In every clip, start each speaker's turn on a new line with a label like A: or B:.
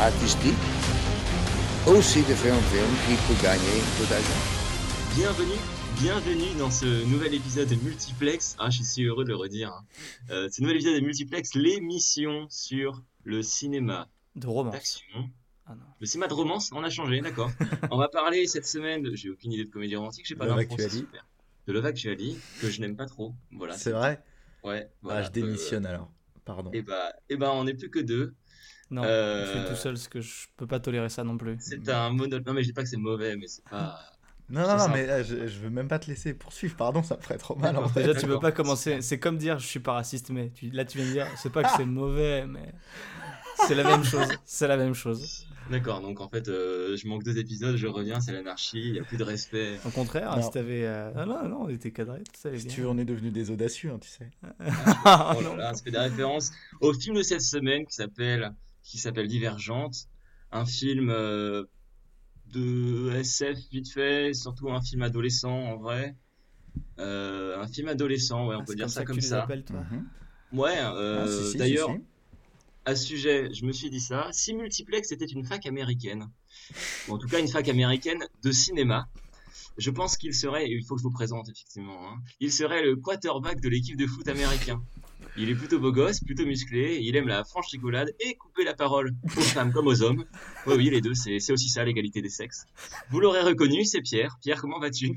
A: artistique, aussi de faire un film qui peut gagner beaucoup d'argent.
B: Bienvenue, bienvenue dans ce nouvel épisode de Multiplex. Ah, je suis si heureux de le redire. hein. Euh, ce nouvel épisode de Multiplex, l'émission sur le cinéma
C: De romance. Ah non.
B: Le cinéma de romance, on a changé, d'accord. on va parler cette semaine, de- j'ai aucune idée de comédie romantique, j'ai pas super. De Love Actually, que je n'aime pas trop. Voilà.
D: C'est vrai?
B: Ouais.
D: Ah, je démissionne alors. Pardon.
B: et bah, et bah, on n'est plus que deux.
C: Non,
B: Euh,
C: je suis tout seul parce que je peux pas tolérer ça non plus.
B: C'est un monologue. Non, mais je dis pas que c'est mauvais, mais c'est pas.
D: Non, non, non, mais là, je, je veux même pas te laisser poursuivre, pardon, ça me ferait trop mal en fait.
C: Déjà, tu peux
B: D'accord.
C: pas commencer. C'est comme dire je suis pas raciste, mais tu... là, tu viens de dire c'est pas que c'est mauvais, mais c'est la même chose. C'est la même chose.
B: D'accord, donc en fait, euh, je manque deux épisodes, je reviens, c'est l'anarchie, il n'y a plus de respect.
C: Au contraire,
D: Non.
C: si t'avais. euh, Ah non, non, on était cadré, tout ça allait
D: Si
C: bien.
D: tu veux, on est devenus des audacieux, hein, tu sais.
C: Ah,
B: Oh là là, ça fait des références au film de cette semaine qui s'appelle qui s'appelle Divergente, un film euh, de SF vite fait, surtout un film adolescent en vrai. Euh, un film adolescent, ouais, on
C: Ah,
B: peut dire ça comme
C: tu les
B: ça.
C: appelles, toi.
D: Mhm.
B: Ouais,
D: Ah,
B: euh,
D: si, si,
B: d'ailleurs,
D: si.
B: à ce sujet, je me suis dit ça. Si Multiplex était une fac américaine, ou en tout cas une fac américaine de cinéma, je pense qu'il serait, et il faut que je vous présente effectivement, hein, il serait le quarterback de l'équipe de foot américain. Il est plutôt beau gosse, plutôt musclé, il aime la franche rigolade et couper la parole aux femmes comme aux hommes. Oui, oui, les deux, c'est aussi ça l'égalité des sexes. Vous l'aurez reconnu, c'est Pierre. Pierre, comment vas-tu?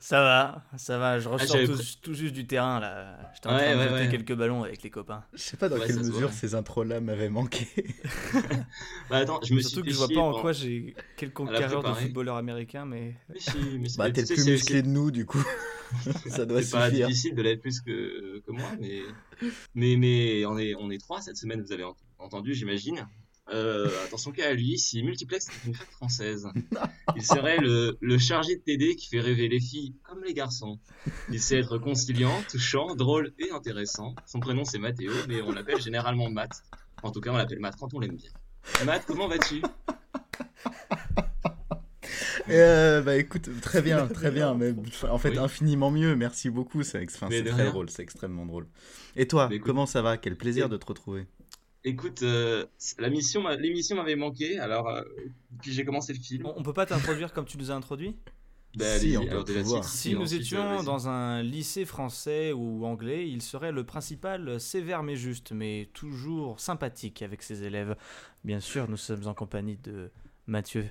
C: Ça va, ça va. Je ressors
B: Ah,
C: tout, juste du terrain là. J'étais en
B: Ouais,
C: train de
B: ouais,
C: jeter
B: ouais.
C: quelques ballons avec les copains.
D: Je sais pas dans
B: Ouais,
D: quelle mesure ces intros-là m'avaient manqué.
B: Bah attends, je me
C: Surtout
B: suis
C: que je vois pas en quoi j'ai quelconque carrière de footballeur américain, mais
B: Mais si, mais
D: Bah, t'es plus musclé de nous, du coup. ça doit
B: C'est pas
D: suffire.
B: difficile de l'être plus que, que moi, mais, mais, mais on, est, on est trois cette semaine, vous avez ent- entendu, j'imagine. Euh, attention qu'à lui, si Multiplex est une fac française, il serait le, le chargé de TD qui fait rêver les filles comme les garçons. Il sait être conciliant, touchant, drôle et intéressant. Son prénom c'est Mathéo, mais on l'appelle généralement Matt. En tout cas, on l'appelle Matt quand on l'aime bien. Matt, comment vas-tu?
D: Euh, bah écoute, très bien, très bien. Mais en fait,
B: Oui.
D: infiniment mieux. Merci beaucoup. C'est très
B: rien.
D: drôle, c'est extrêmement drôle. Et toi,
B: écoute-
D: comment ça va? Quel plaisir de te retrouver.
B: Écoute, euh, la mission, m'a- l'émission m'avait manqué, alors euh, puis j'ai commencé le film.
C: on, on peut pas t'introduire comme tu nous as introduit?
B: Bah,
D: Si, on peut
B: titre,
C: Si nous
B: ensuite,
C: étions
B: euh,
C: dans un lycée français ou anglais, il serait le principal sévère mais juste, mais toujours sympathique avec ses élèves. Bien sûr, nous sommes en compagnie de Mathieu.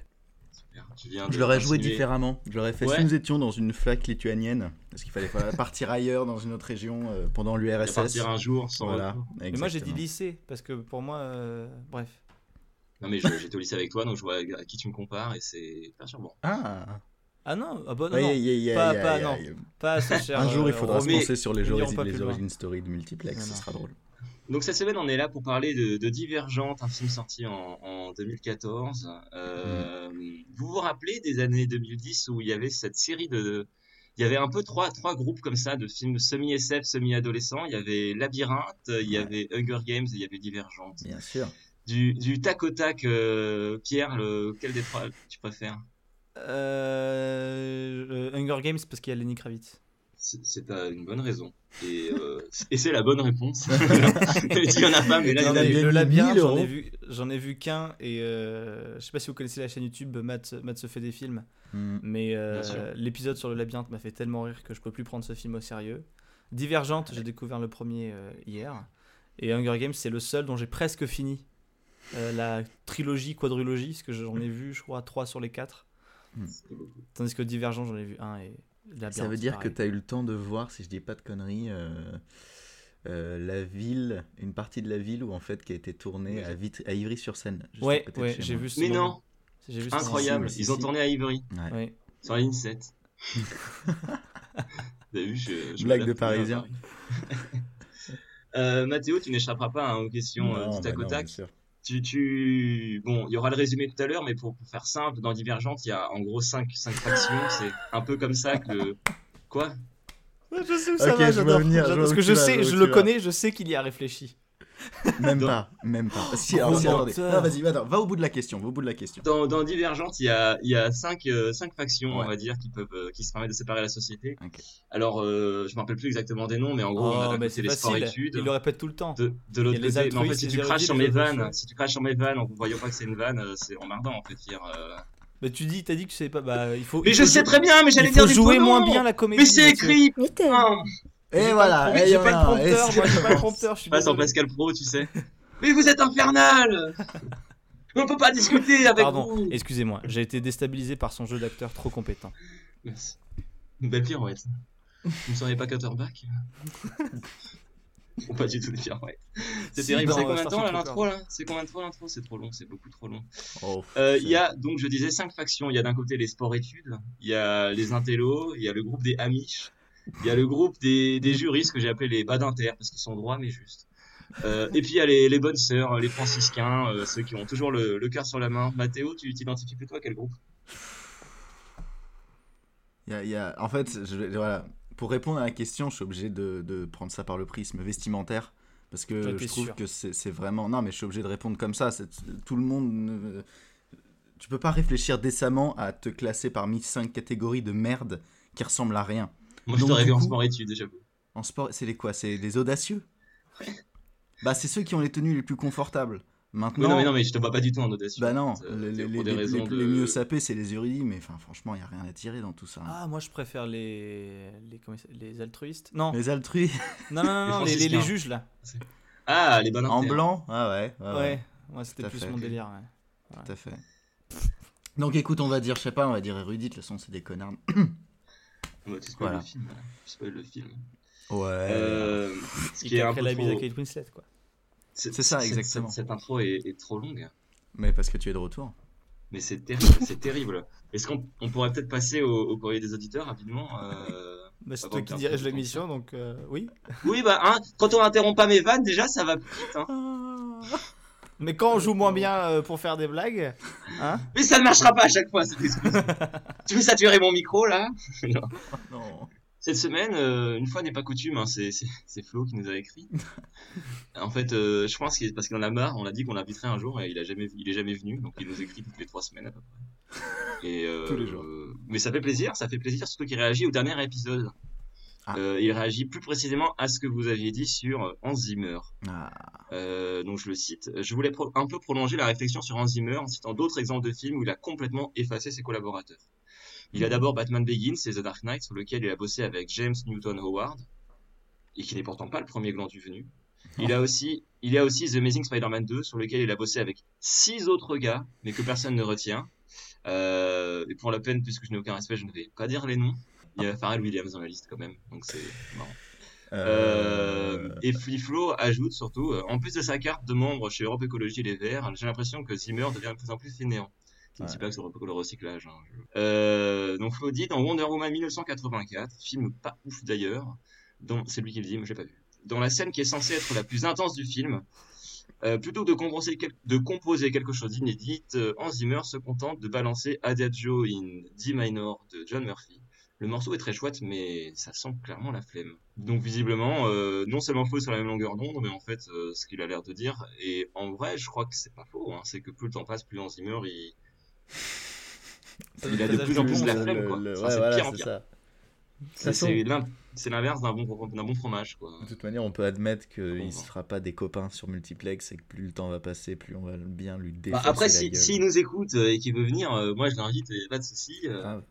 B: Super, tu viens de
D: Je l'aurais joué différemment. Je l'aurais fait
B: Ouais.
D: si nous étions dans une flaque lituanienne, parce qu'il fallait partir ailleurs dans une autre région euh, pendant l'URSS.
B: partir un jour sans
D: Voilà.
C: Mais moi j'ai dit lycée, parce que pour moi, euh, bref.
B: Non mais j'étais au lycée avec toi, donc je vois à qui tu me compares et c'est perturbant.
D: Ah.
C: Ah non, ah bah non,
D: Ouais,
C: pas- non. ce cher.
D: Un jour, il
C: euh,
D: faudra se
C: Romain.
D: penser sur les, les origines story de Multiplex, ce sera drôle.
B: Donc cette semaine on est là pour parler de, de Divergente, un film sorti en, en 2014. Euh, Vous vous rappelez des années 2010 où il y avait cette série de... Il y avait un peu trois, trois groupes comme ça de films semi-SF, semi-adolescents. Il y avait Labyrinthe, il y avait Hunger Games et il y avait Divergente.
D: Bien sûr.
B: Du, du tac au tac, euh, Pierre, lequel des trois tu préfères?
C: Euh, euh, Hunger Games parce qu'il y a Lenny Kravitz.
B: C'est une bonne raison. Et, euh, et c'est la bonne réponse. Il y en a pas, mais là, il y en a
C: le labyrinthe,
D: 1000
C: j'en ai vu, j'en ai vu qu'un et euh, je sais pas si vous connaissez la chaîne YouTube Matt, Matt se fait des films,
D: Hmm.
C: mais euh, l'épisode sur le labyrinthe m'a fait tellement rire que je peux plus prendre ce film au sérieux. Divergente, j'ai découvert le premier euh, hier et Hunger Games c'est le seul dont j'ai presque fini euh, la trilogie quadrilogie parce que j'en ai vu je crois 3 sur les 4
B: C'est beaucoup.
C: tandis que Divergent j'en ai vu un et
D: Ça veut dire que tu as eu le temps de voir, si je dis pas de conneries, euh, euh, la ville, une partie de la ville où en fait qui a été tournée à, Vit- à Ivry-sur-Seine.
C: Ouais, j'ai vu ce
B: Mais
C: moment.
B: non,
C: J'ai vu ce
B: incroyable. Ils ont tourné à Ivry,
D: Ouais.
C: moment. Ouais.
B: sur la ligne 7. Vous avez vu, je, je
D: Blague de Parisien.
B: Paris. Euh, Mathéo, tu n'échapperas pas hein, aux questions
D: Non,
B: du tac
D: bah
B: au
D: non,
B: tac. Tu, tu... Bon, il y aura le résumé tout à l'heure, mais pour, pour faire simple, dans Divergente, il y a en gros 5 cinq, cinq factions. C'est un peu comme ça que. Quoi?
C: Je sais où ça
D: Ok,
C: va, j'adore. Parce que je sais,
D: je
C: le connais, je sais qu'il y a réfléchi.
D: Même
B: Dans-
D: pas, même pas. Si, alors, si,
C: Gros
D: attendez. Non, vas-y, va, va au bout de la question, va au bout de la question.
B: Dans, dans Divergente, il y a, il y a cinq, euh, cinq factions,
D: Ouais.
B: on va dire, qui peuvent, euh, qui se permettent de séparer la société. Alors, euh, je me rappelle plus exactement des noms, mais en gros, on a
C: Oh,
B: d'un côté les
C: facile.
B: sport-études.
C: Il le répète tout le temps.
B: De, de l'autre côté, mais en fait, si tu craches sur mes vannes, si tu craches sur mes vannes en voyant pas que c'est une vanne, euh, c'est emmerdant en fait. Dire.
C: Mais tu dis, t'as dit que tu sais pas. Bah, il faut.
B: Mais
C: il
B: je sais très bien, mais j'allais dire
C: faut jouer moins bien la comédie.
B: Mais c'est écrit. Putain.
D: Et voilà,
C: pas le-
D: et
C: J'ai pas le prompteur, moi, j'ai pas le prompteur, je suis
B: Passe en. Pascal Pro, tu sais. Mais vous êtes infernal. On peut pas discuter avec
C: Pardon,
B: vous.
C: excusez-moi, j'ai été déstabilisé par son jeu d'acteur trop compétent.
B: Merci. Une belle pirouette. Vous ne seriez pas quarterback Ou pas du tout de pirouette. C'est
C: Si,
B: terrible. C'est combien de temps l'intro là? C'est combien de temps l'intro? C'est trop long, c'est beaucoup trop long.
D: Oh,
B: Euh, Il y a donc je disais cinq factions. Il y a d'un côté les sports-études, il y a les intellos, il y a le groupe des Amish, il y a le groupe des, des juristes que j'ai appelé les badinter parce qu'ils sont droits mais justes. Euh, et puis il y a les, les bonnes sœurs, les franciscains, euh, ceux qui ont toujours le, le cœur sur la main. Mathéo, tu t'identifies plutôt à quel groupe?
D: Il y a- il y a- En fait, je, voilà. pour répondre à la question, je suis obligé de, de prendre ça par le prisme vestimentaire. Parce que je trouve
C: sûr.
D: que c'est vraiment. Non, mais je suis obligé de répondre comme ça. Tout le monde. ne- Tu peux pas réfléchir décemment à te classer parmi cinq catégories de merde qui ressemblent à rien.
B: Moi je t'aurais vu en
D: coup-
B: sport-études déjà.
D: En sport, c'est les quoi? C'est les audacieux? Bah, c'est ceux qui ont les tenues les plus confortables. Maintenant.
B: Oui, non mais non mais je te vois pas du tout en audacieux.
D: Bah non,
B: Euh,
D: les,
B: c'est
D: les-
B: pour des
D: les-
B: raisons
D: les-
B: de-
D: les mieux sapés, c'est les érudits, mais enfin, franchement, il n'y a rien à tirer dans tout ça.
C: Ah, moi je préfère les. Les, altruistes? Non,
D: Les altrui
C: non, non, non, non, les, les, les
B: franciscains.
C: juges là.
B: Ah les badinters.
D: en blanc? Ah ouais, ouais,
C: Ouais, c'était plus
D: fait.
C: mon délire. Ouais.
D: tout à fait. Donc écoute, on va dire, je sais pas, on va dire érudit, de toute façon, c'est des connards.
B: Bah, tu spoil
D: Voilà.
B: le film. Tu spoil le film.
D: Ouais.
B: Euh, ce qui est un peu
C: la mise à
B: trop...
C: Kate Winslet quoi.
B: C'est
D: ça, exactement.
B: Cette, cette intro est, est trop longue.
D: Mais parce que tu es de retour.
B: Mais c'est terrible, c'est terrible. Est-ce qu'on on pourrait peut-être passer au, au courrier des auditeurs rapidement euh,
C: Bah, c'est toi
B: de
C: qui dirige l'émission donc euh, oui.
B: Oui, bah, hein, quand on n'interrompt pas mes vannes, déjà, ça va plus vite. Hein.
C: Mais quand on joue moins bien euh, pour faire des blagues, hein
B: Mais ça ne marchera pas à chaque fois, cette excuse. tu veux saturer mon micro, là? Non.
D: Non.
B: Cette semaine, euh, une fois n'est pas coutume, hein, c'est Flo qui nous a écrit. en fait, euh, je pense que parce qu'il en a marre, on l'a dit qu'on l'inviterait un jour et il a jamais, il est jamais venu, donc il nous écrit toutes les trois semaines à peu près. Et, euh,
D: Tous les jours.
B: euh, mais ça fait plaisir, ça fait plaisir, surtout qu'il réagit au dernier épisode.
D: Ah.
B: Euh, il réagit plus précisément à ce que vous aviez dit sur euh, Hans Zimmer.
D: Ah.
B: Euh, donc je le cite. Je voulais un peu prolonger la réflexion sur Hans Zimmer en citant d'autres exemples de films où il a complètement effacé ses collaborateurs. Il a d'abord Batman Begins et The Dark Knight sur lequel il a bossé avec James Newton Howard et qui n'est pourtant pas le premier gland du venu. Il a aussi, il a aussi The Amazing Spider-Man 2 sur lequel il a bossé avec six autres gars mais que personne ne retient. Euh, et pour la peine, puisque je n'ai aucun respect, je ne vais pas dire les noms. Il y a Pharrell Williams dans la liste quand même, donc c'est marrant. Euh, et Fliflo ajoute surtout, euh, en plus de sa carte de membre chez Europe Écologie Les Verts, j'ai l'impression que Zimmer devient de plus en plus fainéant. Je ne dis pas que c'est Europe Écolo recyclage. hein, Euh, donc Flo dit dans Wonder Woman 1984, film pas ouf d'ailleurs, dont c'est lui qui le dit, mais je l'ai pas vu. Dans la scène qui est censée être la plus intense du film, euh, plutôt que de composer, quel- de composer quelque chose d'inédit, euh, Hans Zimmer se contente de balancer Adagio in D minor de John Murphy. Le morceau est très chouette, mais ça sent clairement la flemme. Donc visiblement, euh, non seulement faux sur la même longueur d'onde, mais en fait, euh, ce qu'il a l'air de dire, et en vrai, je crois que c'est pas faux, hein, c'est que plus le temps passe, plus Hans Zimmer, il... Il a de plus en plus la flemme, quoi.
D: le-
B: Enfin,
D: ouais,
B: c'est
D: voilà,
B: pire en pire.
D: ça.
B: C'est c'est l'in- c'est l'inverse d'un bon, fromage, quoi.
D: De toute manière, on peut admettre qu'il ne se fera pas des copains sur multiplex et que plus le temps va passer, plus on va bien lui
B: Bah,
D: défoncer
B: après,
D: la
B: si, s'il nous écoute euh, et qu'il veut venir, euh, moi je l'invite, et pas de souci. euh,
D: Grave.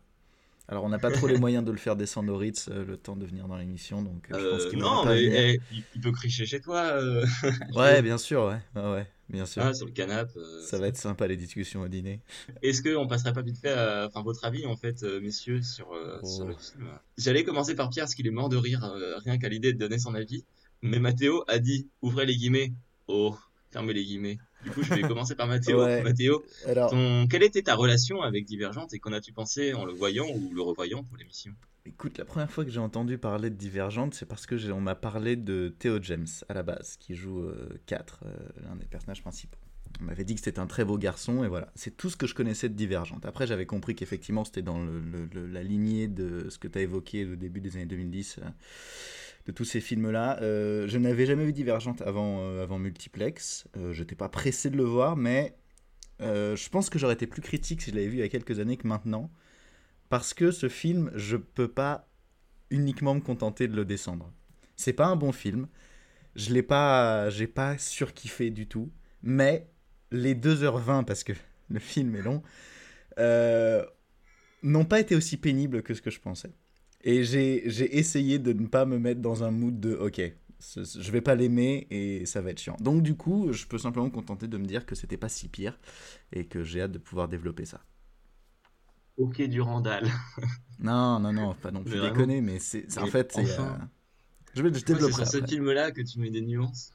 D: Alors, on n'a pas trop les moyens de le faire descendre au Ritz euh, le temps de venir dans l'émission, donc euh, je pense
B: euh,
D: qu'il
B: non, mais eh, il, il peut cricher chez toi, euh,
D: Ouais, bien sûr, ouais, ouais, ouais, bien sûr.
B: ah, sur le canapé.
D: Ça va être sympa les discussions au dîner.
B: Est-ce qu'on passerait pas vite fait à enfin, votre avis, en fait, messieurs, sur,
D: Oh.
B: sur le film? J'allais commencer par Pierre, parce qu'il est mort de rire rien qu'à l'idée de donner son avis. Mais Mathéo a dit, ouvrez les guillemets. Oh, fermez les guillemets. Du coup, je vais commencer par Mathéo.
D: Ouais.
B: Mathéo,
D: Alors,
B: ton... quelle était ta relation avec Divergente et qu'en as-tu pensé en le voyant ou le revoyant pour l'émission?
D: Écoute, la première fois que j'ai entendu parler de Divergente, c'est parce que on m'a parlé de Theo James à la base, qui joue 4, l'un des personnages principaux. On m'avait dit que c'était un très beau garçon, et voilà. C'est tout ce que je connaissais de Divergente. Après, j'avais compris qu'effectivement, c'était dans le- le- le- la lignée de ce que tu as évoqué au début des années 2010, euh, de tous ces films-là. Euh, je n'avais jamais vu Divergente avant, euh, avant Multiplex. Euh, je n'étais pas pressé de le voir, mais euh, je pense que j'aurais été plus critique si je l'avais vu il y a quelques années que maintenant. Parce que ce film, je peux pas uniquement me contenter de le descendre. C'est pas un bon film. Je l'ai pas, j'ai pas surkiffé du tout. Mais les 2h20, parce que le film est long, n'ont pas été aussi pénibles que ce que je pensais. Et j'ai essayé de ne pas me mettre dans un mood de ok, je vais pas l'aimer et ça va être chiant. Donc du coup, je peux simplement me contenter de me dire que c'était pas si pire et que j'ai hâte de pouvoir développer ça.
B: Ok, Durandal.
D: Non, non, non, pas non plus déconner, mais c'est en fait, c'est,
B: enfin.
D: euh, je vais je
B: Ouais, c'est sur ce film-là que tu mets des nuances.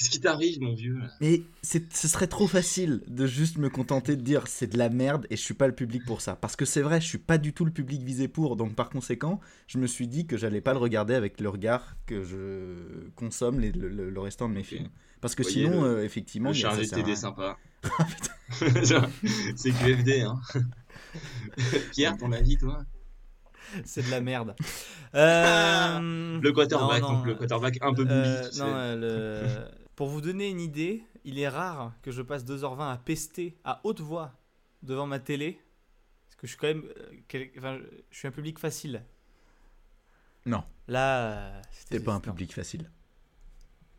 B: Qu'est-ce qui t'arrive, mon vieux
D: Mais ce serait trop facile de juste me contenter de dire c'est de la merde et je suis pas le public pour ça. Parce que c'est vrai, je suis pas du tout le public visé pour. Donc par conséquent, je me suis dit que j'allais pas le regarder avec le regard que je consomme les- le, le- le restant de mes films. Parce que
B: Voyez,
D: sinon,
B: le-
D: euh, effectivement,
B: Le chargé de TD sympa. Genre, c'est QFD, hein. Pierre, ton avis, toi?
C: C'est de la merde. Euh,
B: Le quarterback,
C: non, non,
B: donc le quarterback un peu
C: euh,
B: bully, tu sais.
C: non, euh, le- Pour vous donner une idée, il est rare que je passe 2h20 à pester à haute voix devant ma télé. Parce que je suis quand même. euh, quel- enfin, je suis un public facile.
D: Non.
C: Là. euh, c'était
D: T'es pas un public facile.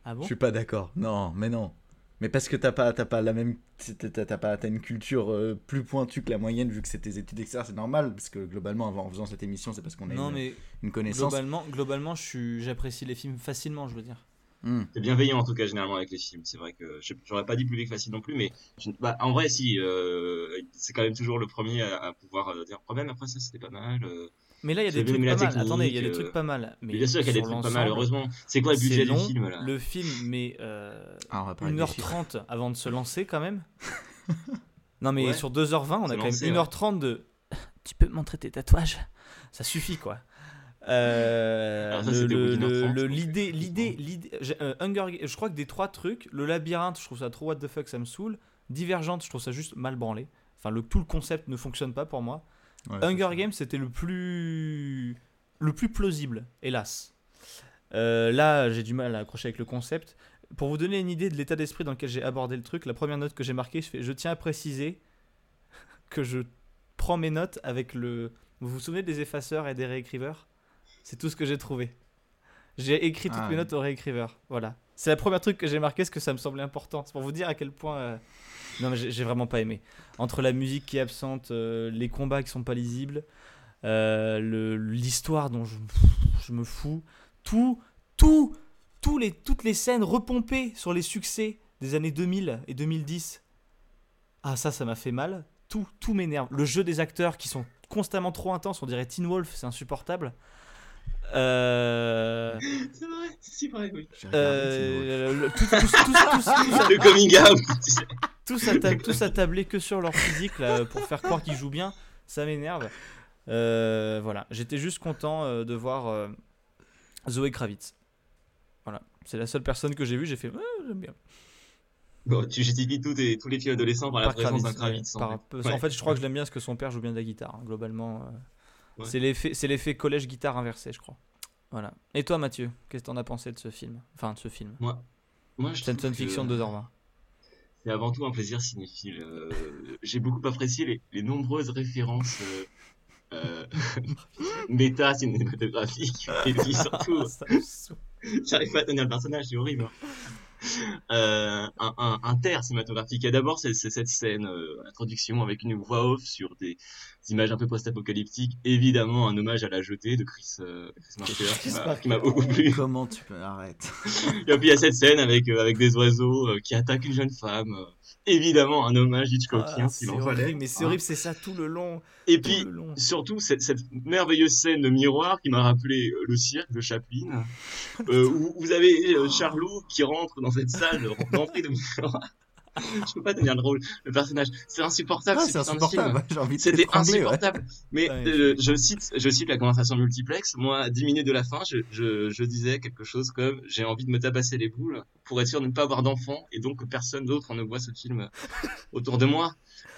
C: Ah bon?
D: Je suis pas d'accord. Non, mais non. Mais parce que t'as pas, pas la même, t'as pas, t'as une culture euh, plus pointue que la moyenne vu que c'est tes études etc. C'est normal parce que globalement, en faisant cette émission, c'est parce qu'on a
C: Non,
D: une,
C: mais
D: une connaissance.
C: globalement, globalement j'apprécie les films facilement, je veux dire.
D: Hmm.
B: T'es bienveillant en tout cas généralement avec les films. C'est vrai que je- j'aurais pas dit public facile non plus, mais je- bah, en vrai si, euh, c'est quand même toujours le premier à, à pouvoir euh, dire même après ça c'était pas mal. euh.
C: Mais là, il y a des trucs pas mal. Attendez, il y a des trucs pas mal. Mais
B: Mais bien sûr qu'il y a des trucs pas mal. Heureusement. C'est quoi le
C: c'est
B: budget
C: long,
B: du film là?
C: Le film met euh,
D: Ah, on va parler des chiffres.
C: 1h30 avant de se lancer quand même. non mais
B: Ouais.
C: sur 2h20, on a quand même 1h30 de... Tu peux me montrer tes tatouages Ça suffit quoi. Euh, l'idée, l'idée, l'idée, euh, je crois que des trois trucs, le labyrinthe, je trouve ça trop what the fuck, ça me saoule. Divergente, je trouve ça juste mal branlé. Enfin, le, tout le concept ne fonctionne pas pour moi.
D: Ouais,
C: Hunger. Games, c'était le plus le plus plausible, hélas. Euh, là, j'ai du mal à accrocher avec le concept. Pour vous donner une idée de l'état d'esprit dans lequel j'ai abordé le truc, la première note que j'ai marquée, je, fais, je tiens à préciser que je prends mes notes avec le. Vous vous souvenez des effaceurs et des réécriveurs? C'est tout ce que j'ai trouvé. J'ai écrit toutes
D: Ah,
C: mes notes au réécriveur. Voilà. C'est la première truc que j'ai marqué, parce que ça me semblait important. C'est pour vous dire à quel point. euh, Non, mais j'ai vraiment pas aimé. Entre la musique qui est absente, euh, les combats qui sont pas lisibles, euh, l'histoire dont je, je me fous, tout, tout, les, toutes les scènes repompées sur les succès des années 2000 et 2010. Ah, ça, ça m'a fait mal. Tout, tout m'énerve. Le jeu des acteurs qui sont constamment trop intenses, on dirait Teen Wolf, c'est insupportable. Euh,
B: C'est vrai, c'est si vrai, oui.
C: Euh, tous tous à tabler que sur leur physique là, pour faire croire qu'ils jouent bien, ça m'énerve. Euh, voilà, j'étais juste content euh, de voir euh, Zoé Kravitz. Voilà, c'est la seule personne que j'ai vue, j'ai fait j'aime bien.
B: Bon, tu justifies tous, les films adolescents par la
C: Par
B: présence d'un
C: Kravitz, ouais,
B: en
C: par-
B: fait.
C: En
B: Ouais.
C: fait, je crois que je l'aime bien parce que son père joue bien de la guitare, hein, globalement.
B: Ouais.
C: C'est l'effet collège guitare inversé, je crois. Voilà. Et toi, Mathieu, qu'est-ce que t'en as pensé de ce film? Enfin, de ce film.
B: Moi, je
C: C'est une fiction de 2h20.
B: C'est avant tout un plaisir cinéphile. Euh, J'ai beaucoup apprécié les, les nombreuses références euh, euh, méta cinématographiques et puis surtout. J'arrive pas à tenir le personnage, c'est horrible. hein. Euh, un, un, inter cinématographique. Il y a d'abord c'est- c'est cette scène, euh, introduction avec une voix off sur des, images un peu post-apocalyptiques. Évidemment, un hommage à la jetée de Chris, euh, Chris Marker, qui
C: Chris
B: m'a- beaucoup plu.
D: Comment tu peux arrête
B: Et puis il y a cette scène avec, euh, avec des oiseaux euh, qui attaquent une jeune femme. euh, évidemment, un hommage Hitchcockien,
C: Ah,
B: s'il en fallait.
C: mais c'est
B: hein.
C: horrible, c'est ça tout le long.
B: Et
C: tout
B: puis,
C: long.
B: surtout cette, cette merveilleuse scène de miroir qui m'a rappelé euh, le cirque de Chaplin, euh, où vous avez euh, Charlot qui rentre dans cette salle d'entrée de miroir je peux pas tenir le rôle, le personnage. C'est insupportable.
D: Ah,
B: ce
D: c'est insupportable.
B: C'était
D: ouais.
B: insupportable. Mais
C: Ouais.
B: euh, je cite, je cite la conversation multiplex. Moi, dix minutes de la fin, je, je, je disais quelque chose comme j'ai envie de me tabasser les boules pour être sûr de ne pas avoir d'enfant et donc que personne d'autre ne voit ce film autour de moi?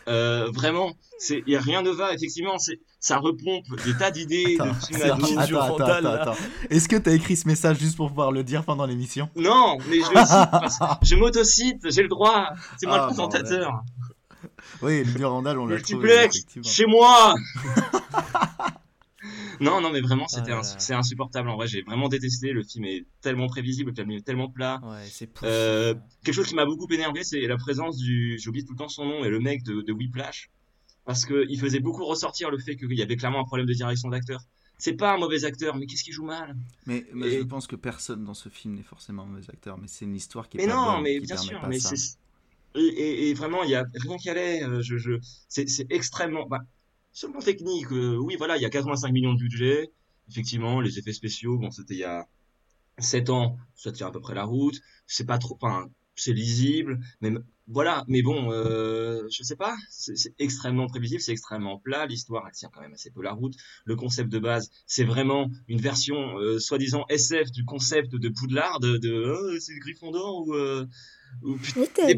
B: Euh, vraiment, c'est, y a rien ne va. Effectivement, c'est, ça repompe des tas d'idées de films
D: attends, attends, attends, attends. Est-ce que t'as écrit ce message juste pour pouvoir le dire pendant l'émission?
B: Non, mais je le cite parce que je m'autocite, j'ai le droit. C'est moi
D: Ah,
B: le présentateur.
D: Oui, le Durandal, on l'a trouvé.
B: Multiplex, chez moi. non, non, mais vraiment, c'était
C: Ah là.
B: c'est insupportable. En vrai, j'ai vraiment détesté. Le film est tellement prévisible, tellement plat.
C: Ouais.
B: Euh, quelque chose qui m'a beaucoup énervé, c'est la présence du, j'oublie tout le temps son nom, et le mec de, de Whiplash, parce que il faisait beaucoup ressortir le fait qu'il y avait clairement un problème de direction d'acteur. C'est pas un mauvais acteur, mais qu'est-ce qu'il joue mal?
D: Mais, mais
B: Et-
D: je pense que personne dans ce film n'est forcément un mauvais acteur, mais c'est une histoire qui est
B: Mais
D: pas
B: non,
D: bonne,
B: mais
D: qui
B: bien sûr,
D: pas
B: mais
D: ça.
B: c'est et, et, et vraiment, il y a rien qui allait. euh, Je, c'est extrêmement. Bah, sur le technique, euh, oui, voilà, il y a 85 millions de budget. Effectivement, les effets spéciaux, bon, c'était il y a 7 ans, ça tient à peu près la route. C'est pas trop, enfin, c'est lisible, mais voilà. Mais bon, euh, je sais pas, c'est, c'est extrêmement prévisible, c'est extrêmement plat. L'histoire, elle tient quand même assez peu la route. Le concept de base, c'est vraiment une version euh, soi-disant SF du concept de Poudlard, de, de euh, c'est Gryffondor ou euh, ou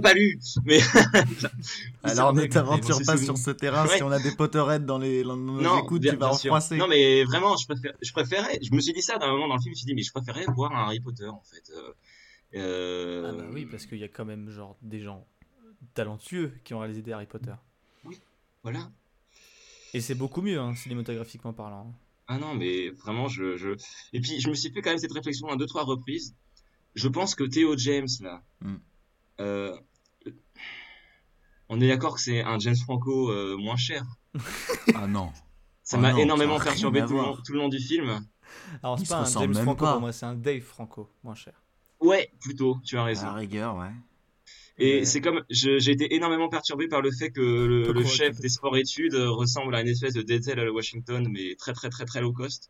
B: pas lu, mais
D: Alors ne t'aventure pas sur ce terrain,
B: Ouais.
D: si on a des Potterheads dans les dans nos
B: non,
D: écoutes,
B: bien-
D: tu vas en froisser.
B: Non, mais vraiment, je préfère, je préférais, je me suis dit ça d'un moment dans le film, je me suis dit, mais je préférais voir un Harry Potter, en fait. Euh, euh,
C: Ah bah oui, parce qu'il y a quand même genre des gens talentueux qui ont réalisé des Harry Potter.
B: Voilà.
C: Et c'est beaucoup mieux, hein, cinématographiquement parlant.
B: Ah non, mais vraiment, je, je... Et puis, je me suis fait quand même cette réflexion à deux, trois reprises. Je pense que Theo James, là,
D: Mm.
B: Euh, on est d'accord que c'est un James Franco euh, moins cher.
D: Ah non.
B: Ça
D: Oh
B: m'a énormément perturbé
D: à
B: tout le, long, tout le long du film.
C: Alors c'est pas un James Franco
D: pas.
C: pour moi, c'est un Dave Franco, moins cher.
B: Ouais, plutôt, tu as
D: À
B: raison.
D: la rigueur, ouais.
B: Et
C: Ouais.
B: c'est comme, je- j'ai été énormément perturbé par le fait que le, chef des sports-études euh, ressemble à une espèce de Denzel à Washington, mais très très très très low cost,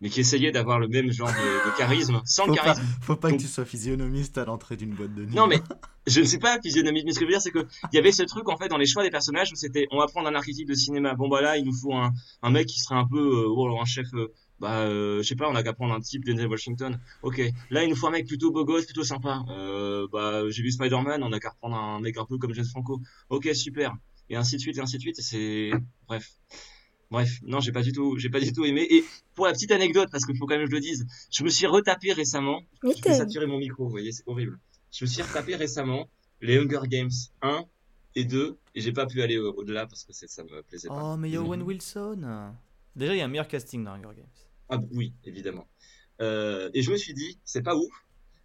B: mais qui essayait d'avoir le même genre de, de charisme, sans
D: Faut
B: le
D: pas,
B: charisme.
D: faut pas
B: Donc-
D: que tu sois physionomiste à l'entrée d'une boîte de nuit.
B: Non mais je ne suis pas physionomiste, mais ce que je veux dire c'est que il y avait ce truc en fait dans les choix des personnages où c'était on va prendre un archétype de cinéma. Bon bah là il nous faut un, un mec qui serait un peu euh, oh, un chef euh, bah euh, je sais pas on a qu'à prendre un type Denzel Washington. OK. Là il nous faut un mec plutôt beau gosse, plutôt sympa. Euh, bah j'ai vu Spider-Man, on a qu'à reprendre un mec un peu comme James Franco. OK, super. Et ainsi de suite et ainsi de suite et c'est bref. Bref, non, j'ai pas du tout, j'ai pas du tout aimé. Et pour la petite anecdote, parce qu'il faut quand même que je le dise, je me suis retapé récemment je vais saturer mon micro, vous voyez, c'est horrible. Je me suis retapé récemment les Hunger Games 1 et 2 et j'ai pas pu aller au- au-delà parce que c'est- ça me plaisait pas.
C: Oh, mais il y a Owen
B: Mhm.
C: Wilson. Déjà, il y a un meilleur casting dans Hunger Games.
B: Ah b- oui, évidemment. Euh, et je me suis dit, c'est pas ouf,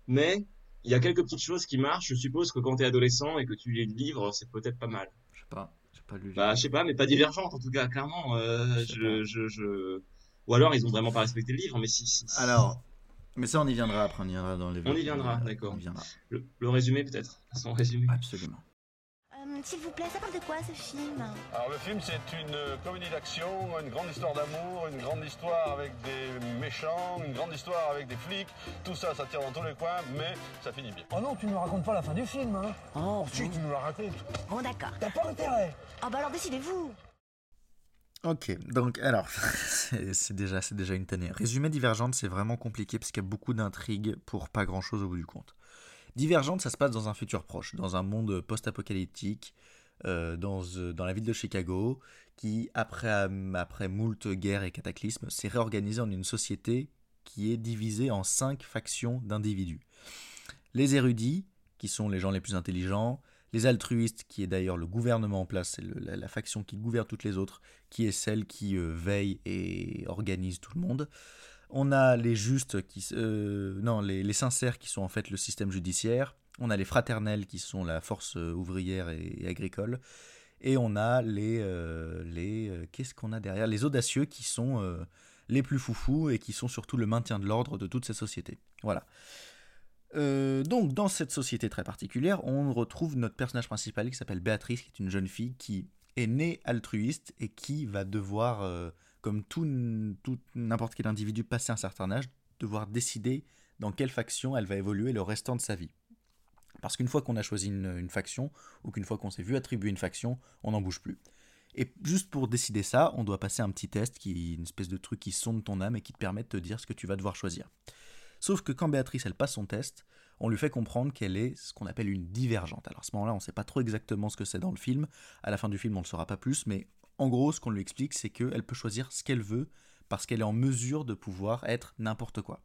B: mais il y a quelques petites choses qui marchent. Je suppose que quand t'es adolescent et que tu lis le livre, c'est peut-être pas mal.
D: Je sais pas, pas lu.
B: Bah, je sais pas, mais pas divergente en tout cas, clairement. Euh,
D: Je
B: je, je. Ou alors ils ont vraiment pas respecté le livre, mais si. si, si.
D: Alors, mais ça on y viendra après, on y viendra dans les.
B: On y viendra, d'accord. Le, le résumé peut-être, son résumé.
D: absolument.
E: Euh, S'il vous plaît, ça parle de quoi ce film
F: Alors le film c'est une euh, comédie d'action, une grande histoire d'amour, une grande histoire avec des méchants, une grande histoire avec des flics, tout ça ça tire dans tous les coins mais ça finit bien.
G: Oh non, tu ne racontes pas la fin du film, hein
F: Oh si tu nous la racontes.
E: Bon, d'accord.
G: T'as pas intérêt
E: Oh, bah alors décidez-vous.
D: Ok, donc alors, c'est c'est déjà, c'est déjà une tannée. Résumé Divergente, c'est vraiment compliqué parce qu'il y a beaucoup d'intrigues pour pas grand chose au bout du compte. Divergente, ça se passe dans un futur proche, dans un monde post-apocalyptique, euh, dans, euh, dans la ville de Chicago, qui, après, euh, après moult guerres et cataclysmes, s'est réorganisée en une société qui est divisée en cinq factions d'individus. Les érudits, qui sont les gens les plus intelligents, les altruistes, qui est d'ailleurs le gouvernement en place, c'est la, faction qui gouverne toutes les autres, qui est celle qui veille et organise tout le monde. On a les justes, qui, euh, non, les, sincères qui sont en fait le système judiciaire. On a les fraternels qui sont la force euh, ouvrière et, agricole. Et on a les, euh, les qu'est-ce qu'on a derrière? Les audacieux qui sont les plus foufous et qui sont surtout le maintien de l'ordre de toute cette société. Voilà. Donc, dans cette société très particulière, on retrouve notre personnage principal qui s'appelle Béatrice, qui est une jeune fille qui est née altruiste et qui va devoir, comme tout, n'importe quel individu passé un certain âge, devoir décider dans quelle faction elle va évoluer le restant de sa vie. Parce qu'une fois qu'on a choisi une, une faction, ou qu'une fois qu'on s'est vu attribuer une faction, on n'en bouge plus. Et juste pour décider ça, on doit passer un petit test, qui est une espèce de truc qui sonde ton âme et qui te permet de te dire ce que tu vas devoir choisir. Sauf que quand Béatrice elle passe son test, on lui fait comprendre qu'elle est ce qu'on appelle une divergente. Alors à ce moment-là, on ne sait pas trop exactement ce que c'est dans le film. À la fin du film, on ne le saura pas plus, mais en gros, ce qu'on lui explique, c'est qu'elle peut choisir ce qu'elle veut parce qu'elle est en mesure de pouvoir être n'importe quoi.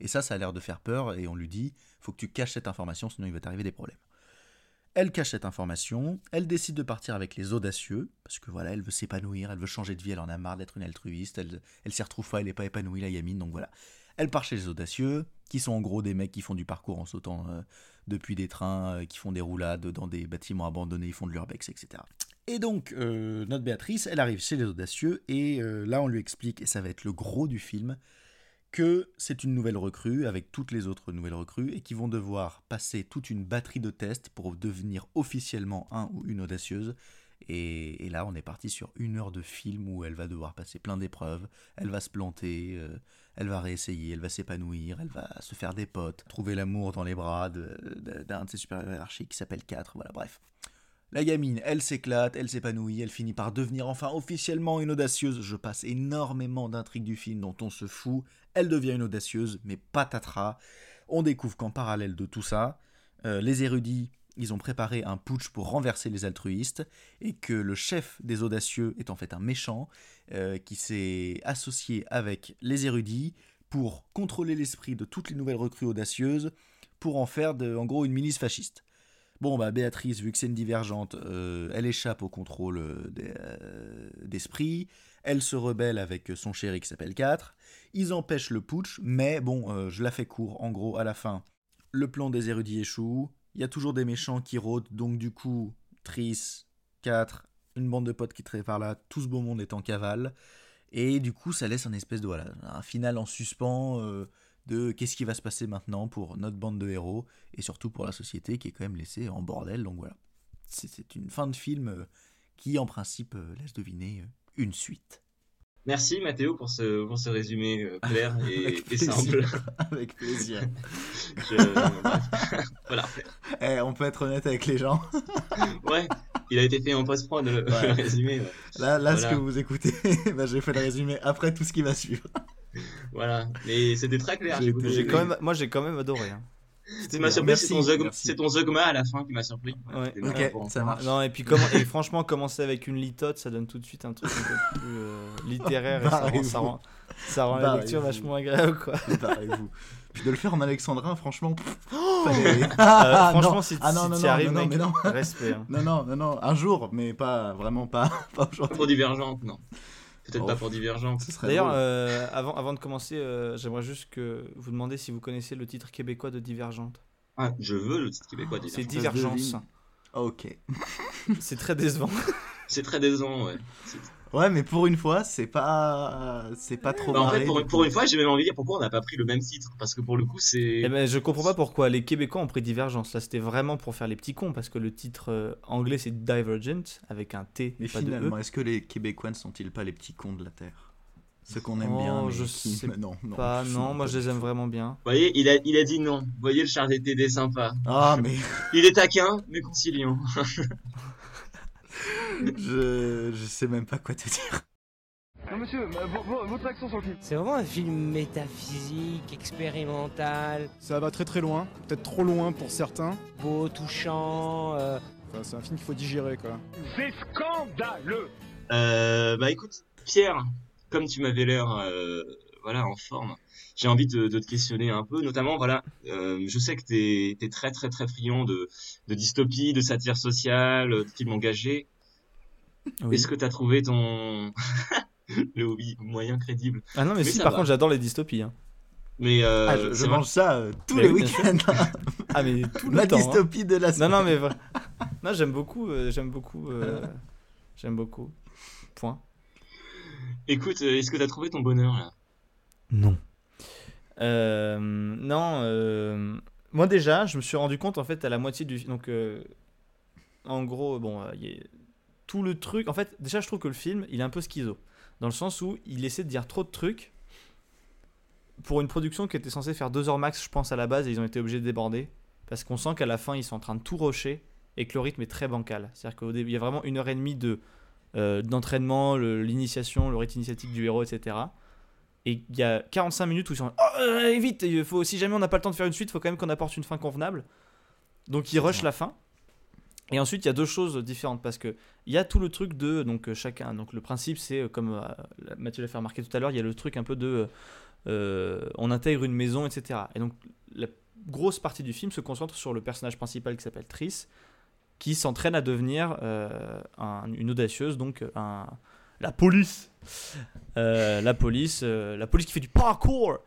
D: Et ça, ça a l'air de faire peur, et on lui dit, faut que tu caches cette information, sinon il va t'arriver des problèmes. Elle cache cette information, elle décide de partir avec les audacieux, parce que voilà, elle veut s'épanouir, elle veut changer de vie, elle en a marre d'être une altruiste, elle, elle s'y retrouve pas, elle n'est pas épanouie, la Yamine, donc voilà. Elle part chez les audacieux, qui sont en gros des mecs qui font du parcours en sautant euh, depuis des trains, euh, qui font des roulades dans des bâtiments abandonnés, ils font de l'urbex, etc. Et donc, euh, notre Béatrice, elle arrive chez les audacieux, et euh, là on lui explique, et ça va être le gros du film, que c'est une nouvelle recrue avec toutes les autres nouvelles recrues et qui vont devoir passer toute une batterie de tests pour devenir officiellement un ou une audacieuse. Et, là, on est parti sur une heure de film où elle va devoir passer plein d'épreuves, elle va se planter, euh, elle va réessayer, elle va s'épanouir, elle va se faire des potes, trouver l'amour dans les bras de- de- d'un de, ses supérieurs hiérarchiques qui s'appelle 4, voilà, bref. La gamine, elle s'éclate, elle s'épanouit, elle finit par devenir enfin officiellement une audacieuse. Je passe énormément d'intrigues du film dont on se fout. Elle devient une audacieuse, mais patatras. On découvre qu'en parallèle de tout ça, euh, les érudits, ils ont préparé un putsch pour renverser les altruistes, et que le chef des audacieux est en fait un méchant euh, qui s'est associé avec les érudits pour contrôler l'esprit de toutes les nouvelles recrues audacieuses, pour en faire en gros une milice fasciste. Bon, bah Béatrice, vu que c'est une divergente, euh, elle échappe au contrôle euh, euh, d'esprit, elle se rebelle avec son chéri qui s'appelle 4, ils empêchent le putsch, mais bon, je la fais court, en gros, à la fin, le plan des érudits échoue, il y a toujours des méchants qui rôdent, donc du coup, Triss, 4, une bande de potes qui traînent par là, tout ce beau monde est en cavale, et du coup, ça laisse un espèce de, voilà, un final en suspens, de qu'est-ce qui va se passer maintenant pour notre bande de héros et surtout pour la société qui est quand même laissée en bordel. Donc voilà, c'est une fin de film euh, qui en principe euh, laisse deviner euh, une suite.
B: Merci Mathéo pour ce, pour ce résumé clair et, et simple.
D: Avec plaisir.
B: Je- voilà.
D: Eh, on peut être honnête avec les gens.
B: Ouais, il a été fait en post-prod le,
D: Ouais.
B: le résumé.
D: Là, là ce que vous écoutez, bah, j'ai fait le résumé après tout ce qui va suivre.
B: Voilà, mais c'était très clair.
D: J'ai
B: J'ai
C: quand même, moi j'ai quand même adoré. hein. C'était
B: m'a
C: bien.
B: surpris, c'est ton, zeugma à la fin qui m'a surpris.
C: Ouais.
D: Ok, ça marche.
C: Non, et puis comment, et franchement, commencer avec une litote, ça donne tout de suite un truc un peu plus euh, littéraire et ça rend, ça rend, ça rend la lecture vachement agréable quoi.
D: Barrez-vous. Puis de le faire en alexandrin, franchement. pff,
C: Euh, franchement,
D: non.
C: si,
D: Ah, non,
C: si
D: non,
C: t'y
D: non,
C: arrives,
D: non, non,
C: mec,
D: mais non.
C: respect. hein.
D: Non, non, non, non, un jour, mais pas vraiment pas, pas aujourd'hui.
B: pour Divergente, non. Peut-être
D: Oh.
B: pas pour
D: serait
C: D'ailleurs, euh, avant, avant de commencer, euh, j'aimerais juste que vous demander si vous connaissez le titre québécois de Divergente.
B: Ah, je veux le titre québécois
C: C'est
B: Divergente.
C: Divergence.
D: devine. Ok.
C: C'est très décevant.
B: C'est très décevant, ouais.
D: Ouais, mais pour une fois, c'est pas, c'est pas trop
B: Bah, en fait, pour, une fois, j'ai même envie de dire pourquoi on n'a pas pris le même titre. Parce que pour le coup, c'est.
C: Eh ben, je comprends pas pourquoi les Québécois ont pris Divergence. Là, c'était vraiment pour faire les petits cons parce que le titre euh, anglais c'est Divergent avec un T,
D: Mais
C: pas de
D: finalement,
C: E.
D: est-ce que les Québécois ne sont-ils pas les petits cons de la Terre? Ceux qu'on aime
C: Oh,
D: bien, mais
C: je
D: qui...
C: sais
D: non, non,
C: Pas,
D: je-
C: non, moi
D: pas
C: je les aime vraiment bien.
B: Vous voyez, il a, il a dit non. Vous voyez, le chargé TD sympa.
D: Ah, mais
B: Il est taquin, mais conciliant.
D: je... je sais même pas quoi te dire.
G: Non, monsieur, euh, vo- vo- votre action sur le film.
H: C'est vraiment un film métaphysique, expérimental,
I: Ça va très très loin, peut-être trop loin pour certains.
H: beau, touchant. euh,
I: Enfin, c'est un film qu'il faut digérer quoi.
G: C'est scandaleux
B: Euh, bah écoute, Pierre, comme tu m'avais l'air euh, voilà, en forme, j'ai envie de, de te questionner un peu, notamment, voilà, euh, je sais que t'es es très très très friand de, de dystopie, de satire sociale, de films engagés.
C: Oui.
B: Est-ce que t'as trouvé ton... le hobby moyen crédible?
C: Ah non, mais,
B: Mais
C: si, par
B: va.
C: contre, j'adore les dystopies. hein.
B: Mais euh,
D: Ah, je, mange ça euh, tous
C: Mais
D: les
C: oui,
D: week-ends.
C: Ah, mais tout le
D: La
C: temps. hein.
D: dystopie de la
C: Non,
D: semaine.
C: non, mais vra- non, j'aime beaucoup, euh, j'aime beaucoup, euh, j'aime beaucoup. Point.
B: Écoute, est-ce que t'as trouvé ton bonheur là?
C: Non. Euh, non, euh, moi déjà, je me suis rendu compte en fait à la moitié du donc euh, en gros bon, euh, il y a tout le truc. En fait, déjà je trouve que le film il est un peu schizo dans le sens où il essaie de dire trop de trucs pour une production qui était censée faire deux heures max, je pense à la base, et ils ont été obligés de déborder parce qu'on sent qu'à la fin ils sont en train de tout rusher et que le rythme est très bancal. C'est-à-dire qu'au début il y a vraiment une heure et demie de euh, d'entraînement, l'initiation, le rite initiatique du héros, etc. Et il y a 45 minutes où ils sont oh, euh, vite, il faut, si jamais on n'a pas le temps de faire une suite, il faut quand même qu'on apporte une fin convenable. Donc ils rushent la fin. Et ensuite, il y a deux choses différentes parce que il y a tout le truc de donc euh, chacun. Donc le principe, c'est euh, comme euh, Mathieu l'a fait remarquer tout à l'heure, il y a le truc un peu de euh, on intègre une maison, etc. Et donc la grosse partie du film se concentre sur le personnage principal qui s'appelle Triss, qui s'entraîne à devenir euh, un- une audacieuse, donc un, la police. Euh, la police, euh, la police qui fait du parkour.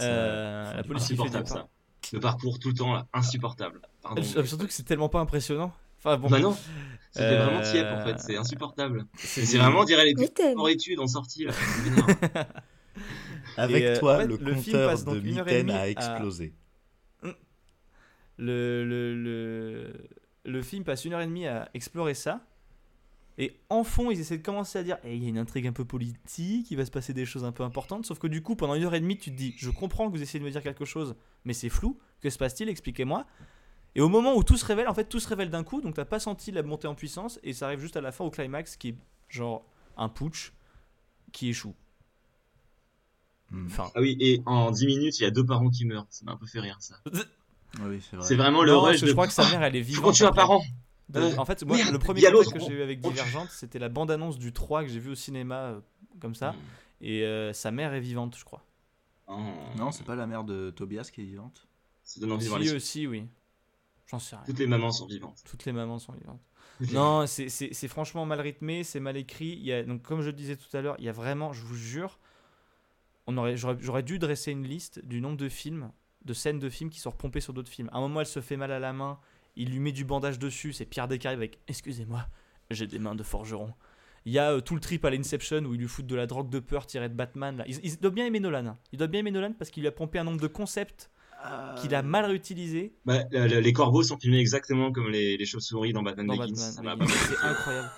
C: Euh, la police qui fait du
B: Insupportable
C: par-
B: ça. Le parcours tout le temps là, insupportable. Pardon.
C: Surtout que c'est tellement pas impressionnant. Enfin bon.
B: Bah non, ça fait vraiment
C: Euh,
B: tiep en fait, c'est insupportable.
C: c'est-
B: vraiment, on dirait les
J: t'aimes.
B: hors études en sortie là.
D: Avec
C: Et, euh,
D: toi,
C: en fait,
D: le
C: le film
D: de
C: une heure et
D: Mitaine
C: demie
D: a
C: à-
D: explosé.
C: le, le, le, le film passe une heure et demie à explorer ça. Et en fond, ils essaient de commencer à dire Eh, il y a une intrigue un peu politique, il va se passer des choses un peu importantes. Sauf que du coup, pendant une heure et demie, tu te dis Je comprends que vous essayez de me dire quelque chose, mais c'est flou. Que se passe-t-il? Expliquez-moi. Et au moment où tout se révèle, en fait, tout se révèle d'un coup. Donc, t'as pas senti la montée en puissance. Et ça arrive juste à la fin, au climax, qui est genre un putsch qui échoue.
D: Hmm.
C: Enfin,
B: Ah oui, et en 10 minutes, il y a deux parents qui meurent. Ça m'a un peu fait rire ça.
D: Oui, c'est vrai.
B: C'est vraiment le rush de.
C: je crois que sa mère, elle est
B: Je
C: vivante.
B: continue un
C: après.
B: parent.
C: De-
B: Euh,
C: en fait, moi,
B: merde,
C: le premier contact que j'ai eu avec Divergente, c'était la bande-annonce du 3 que j'ai vu au cinéma, euh, comme ça.
B: Hmm.
C: Et euh, sa mère est vivante, je crois.
B: Oh.
D: Non, c'est pas la mère de Tobias qui est vivante.
B: Ça donne envie de
C: Si
B: voir les
C: aussi, oui. J'en sais rien.
B: Toutes les mamans sont vivantes.
C: Toutes les mamans sont vivantes. Non, c'est- franchement mal rythmé, c'est mal écrit. Il y a, donc, comme je le disais tout à l'heure, il y a vraiment, je vous jure, j'aurais, dû dresser une liste du nombre de films, de scènes de films qui sont repompées sur d'autres films. À un moment, elle se fait mal à la main, il lui met du bandage dessus, c'est Pierre Descaries avec Excusez-moi, j'ai des mains de forgeron. Il y a euh, tout le trip à l'Inception où il lui fout de la drogue de peur tirée de Batman. Là. Il, il doit bien aimer Nolan. hein. Il doit bien aimer Nolan parce qu'il lui a pompé un nombre de concepts qu'il a mal réutilisés
B: Bah, les corbeaux sont filmés exactement comme les, les chauves-souris dans Batman
C: dans
B: Begins.
C: Batman. Mais
B: pas-
C: C'est incroyable.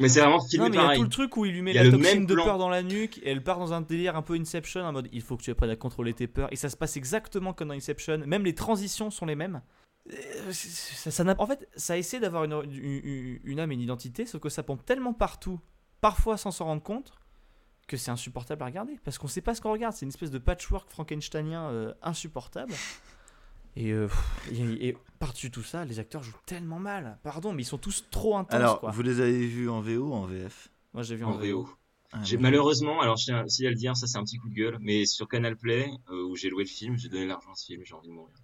B: Mais c'est vraiment filmé
C: Non, mais il y a
B: pareil.
C: tout le truc où il lui met
B: Il
C: la toxine de
B: plan.
C: peur dans la nuque et elle part dans un délire un peu Inception en mode il faut que tu apprennes à contrôler tes peurs et ça se passe exactement comme dans Inception. Même les transitions sont les mêmes. Euh, Ça, ça n'a- en fait, ça essaie d'avoir une, une- une âme et une identité, sauf que ça pompe tellement partout, parfois sans s'en rendre compte, que c'est insupportable à regarder. Parce qu'on sait pas ce qu'on regarde. C'est une espèce de patchwork frankensteinien euh, insupportable. Et, euh, pff, et- et par-dessus tout ça, les acteurs jouent tellement mal. Pardon, mais ils sont tous trop intenses.
D: Alors,
C: quoi.
D: vous les avez vus en VO ou en VF
C: Moi, j'ai vu en,
B: en VO.
D: Ah,
B: J'ai malheureusement, alors je tiens aussi à le dire, ça c'est un petit coup de gueule, mais sur Canal Play, euh, où j'ai loué le film, j'ai donné l'argent à ce film, j'ai envie de mourir.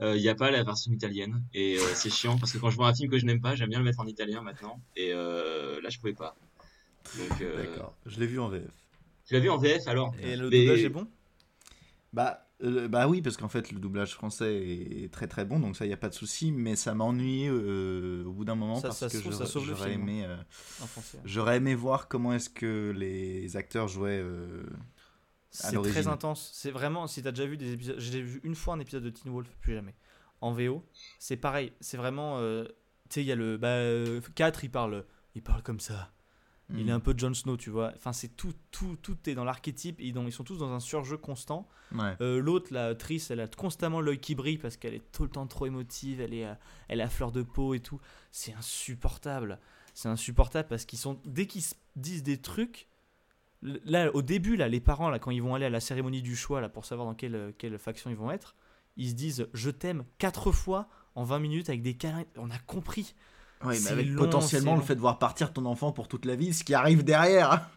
B: Il n'y a pas la version italienne et euh, c'est chiant parce que quand je vois un film que je n'aime pas, j'aime bien le mettre en italien maintenant et euh, là je pouvais pas. Euh,
D: D'accord, je l'ai vu en VF.
B: tu l'as vu en VF alors
C: Et le
B: Mais-
C: doublage est bon?
D: Bah, euh, bah oui, parce qu'en fait, le doublage français est très très bon, donc ça, il n'y a pas de souci, mais ça m'a ennuyé euh, au bout d'un moment
C: Ça-
D: parce
C: ça
D: que j'aurais aimé, euh,
C: en français.
D: j'aurais aimé voir comment est-ce que les acteurs jouaient. euh, à
C: C'est très intense. C'est vraiment, si t'as déjà vu des épisodes, j'ai vu une fois un épisode de Teen Wolf, plus jamais. En VO, c'est pareil. C'est vraiment, euh, tu sais, il y a le, bah, 4, il parle, il parle comme ça. Il est un peu Jon Snow, tu vois. Enfin, c'est tout, tout, tout est dans l'archétype. Ils, ils sont tous dans un surjeu constant.
D: Ouais.
C: Euh, L'autre, la Triss, elle a constamment l'œil qui brille parce qu'elle est tout le temps trop émotive, elle est, à- elle à fleur de peau et tout. C'est insupportable. C'est insupportable parce qu'ils sont dès qu'ils se disent des trucs. Là, au début, là, les parents, là, quand ils vont aller à la cérémonie du choix, là, pour savoir dans quelle, quelle faction ils vont être, ils se disent je t'aime quatre fois en 20 minutes avec des câlins. On a compris.
D: Ouais, mais avec
C: long,
D: potentiellement le
C: long.
D: fait de voir partir ton enfant pour toute la vie, ce qui arrive derrière.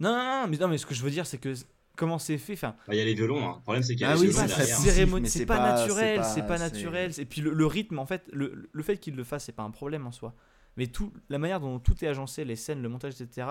C: Non, non, non, mais, non, mais ce que je veux dire, c'est que comment c'est fait. Enfin,
B: Bah, Il y a les violons, hein. le problème c'est qu'il y a
D: Ah
B: les
D: oui,
C: cérémonie, c'est pas,
D: pas-
C: naturel,
D: c'est pas-
C: naturel. Et puis le, le rythme, en fait, le, le fait qu'il le fasse, c'est pas un problème en soi. Mais tout, la manière dont tout est agencé, les scènes, le montage, etc.,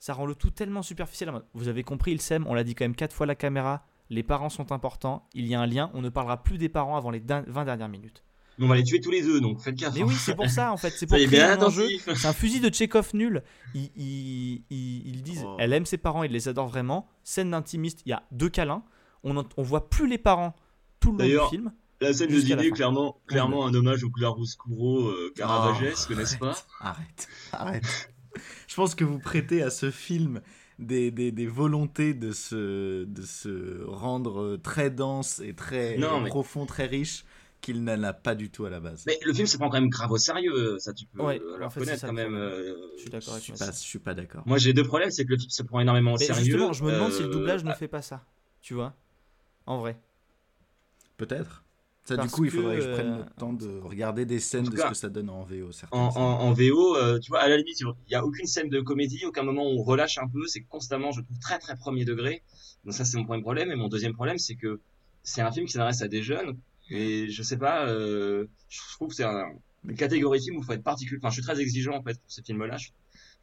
C: ça rend le tout tellement superficiel. Vous avez compris, il s'aime, on l'a dit quand même quatre fois à la caméra. Les parents sont importants, il y a un lien, on ne parlera plus des parents avant les din- 20 dernières minutes.
B: On va les tuer tous les deux, donc faites gaffe.
C: Mais
B: hein.
C: oui, c'est pour ça en fait, c'est
B: Ça
C: pour
B: est,
C: créer
B: bien
C: un enjeu. C'est un fusil de Tchekhov nul. Ils, ils- ils- ils disent,
D: Oh.
C: elle aime ses parents, il les adore vraiment. Scène d'intimiste, il y a deux câlins. On, ent- on voit plus les parents tout le long du film.
B: La scène de dîner, clairement, clairement un hommage au claro-oscuro euh, Caravagesque,
D: Oh,
B: n'est-ce pas?
D: Arrête, arrête. Je pense que vous prêtez à ce film des, des, des volontés de se, de se rendre très dense et très
B: Non, mais-
D: profond, très riche, qu'il n'en a pas du tout à la base.
B: Mais le film se prend quand même grave au sérieux, ça tu peux
C: Ouais,
B: euh,
C: en
B: le reconnaître
C: ça
B: quand même. euh,
C: Je suis d'accord avec
D: pas, je suis pas d'accord.
B: Moi j'ai deux problèmes, c'est que le film se prend énormément au
C: Mais
B: sérieux.
C: justement, je me demande si le
B: euh,
C: doublage ne fait pas ça. Tu vois En vrai.
D: Peut-être. Ça, du coup, il faudrait que,
C: que,
D: je prenne
C: euh,
D: le temps de regarder des scènes de
B: cas,
D: ce que ça donne en VO. certaines
B: en, en, en VO, euh, tu vois, à la limite, il n'y a aucune scène de comédie, aucun moment où on relâche un peu, c'est constamment, je trouve, très très premier degré. Donc ça, c'est mon premier problème. Et mon deuxième problème, c'est que c'est un film qui s'adresse à des jeunes. Et je sais pas, euh, je trouve que c'est un- une catégorie de film où il faut être particulier. Enfin, je suis très exigeant en fait pour ces films-là. Je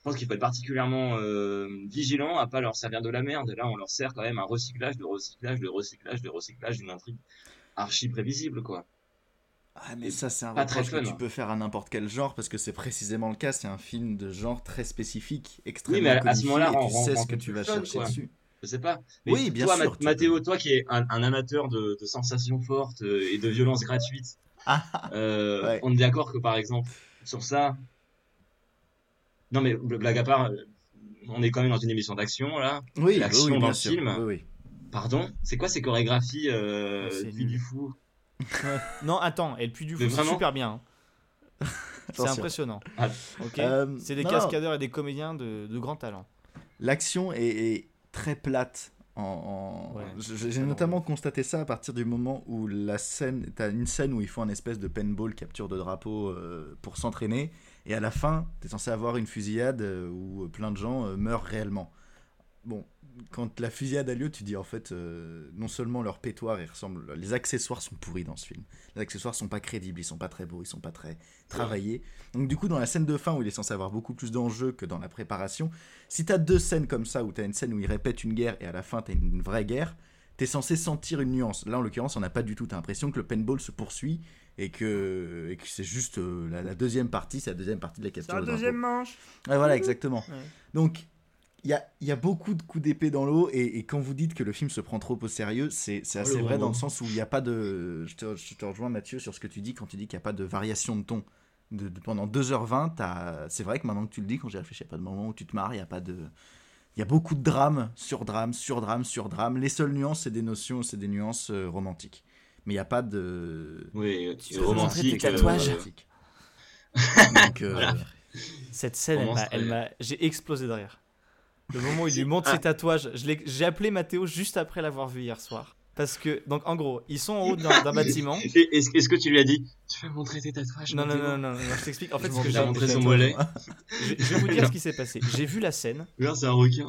B: pense qu'il faut être particulièrement euh, vigilant à pas leur servir de la merde. Là, on leur sert quand même un recyclage, de recyclage, de recyclage, de recyclage d'une intrigue archi prévisible, quoi.
D: Ah, mais ça, c'est un reproche que tu peux faire à n'importe quel genre parce que c'est précisément le cas. C'est un film de genre très spécifique, extrêmement
B: Oui, mais à- à ce moment-là,
D: tu sais ce que tu vas chercher
B: quoi.
D: dessus.
B: Je sais pas.
D: Oui, bien
B: toi,
D: sûr,
B: Mathéo, toi qui es un, un amateur de, de sensations fortes euh, et de violences gratuites, euh,
D: Ouais.
B: on est d'accord que par exemple, sur ça. Non, mais blague à part, euh, on est quand même dans une émission d'action là.
D: Oui,
B: L'action
D: oui,
B: dans le
D: sûr.
B: film.
D: Oui, oui.
B: Pardon? C'est quoi ces chorégraphies euh,
C: Ah,
B: Puy du fou?
C: Non, attends, et le Puy du
B: Mais
C: Fou, c'est
B: vraiment?
C: super bien. hein. c'est impressionnant.
B: Ah,
C: Ok
D: Euh,
C: c'est des
D: non,
C: cascadeurs et des comédiens de, de grand talent.
D: L'action est, est très plate. En,
C: Ouais,
D: J'ai notamment constaté ça à partir du moment où la scène, t'as une scène où ils font un espèce de paintball capture de drapeau euh, pour s'entraîner, et à la fin, t'es censé avoir une fusillade euh, où plein de gens euh, meurent réellement. Bon, quand la fusillade a lieu, tu dis en fait, euh, non seulement leur pétoire, ils ressemblent, les accessoires sont pourris dans ce film. Les accessoires sont pas crédibles, ils sont pas très beaux, ils sont pas très travaillés. Donc du coup, dans la scène de fin où il est censé avoir beaucoup plus d'enjeux que dans la préparation, si t'as deux scènes comme ça où t'as une scène où il répète une guerre et à la fin t'as une vraie guerre, t'es censé sentir une nuance. Là, en l'occurrence, on n'a pas du tout. T'as l'impression que le paintball se poursuit et que, et que c'est juste euh, la, la deuxième partie, c'est la deuxième partie de la capture. de drapeau.
C: manche.
D: Ouais, voilà, exactement.
C: Ouais.
D: Donc, il y a, il y a beaucoup de coups d'épée dans l'eau, et, et quand vous dites que le film se prend trop au sérieux, c'est c'est
B: Oh,
D: assez
B: le
D: vrai dans le sens où il n'y a pas de. Je te, je te rejoins, Mathieu, sur ce que tu dis quand tu dis qu'il n'y a pas de variation de ton. De, de- pendant 2h20, t'as- c'est vrai que maintenant que tu le dis, quand j'y réfléchis, il n'y a pas de moment où tu te marres, il n'y a pas de. Il y a beaucoup de drame, sur drame, sur drame, sur drame. Les seules nuances, c'est des notions, c'est des nuances euh, romantiques. Mais il n'y a pas de.
B: Oui,
C: Tu veux
B: romantique. euh,
D: romantique. Donc, euh,
B: Voilà.
C: Cette scène, elle
B: Comment
C: m'a-
B: ça-
C: elle m'a- j'ai explosé de rire. Le moment où il lui montre
B: Ah.
C: ses tatouages, je l'ai- j'ai appelé Mathéo juste après l'avoir vu hier soir. Parce que, donc en gros, ils sont en haut d'un bâtiment.
B: Et Est-ce que tu lui as dit Tu veux montrer tes tatouages
C: Non, non, non, non, non, non, je t'explique. En fait,
D: Je
C: ce que j'ai
B: montré son mollet.
C: je, je vais vous dire ce qui s'est passé. J'ai vu la scène.
B: Regarde, c'est un requin.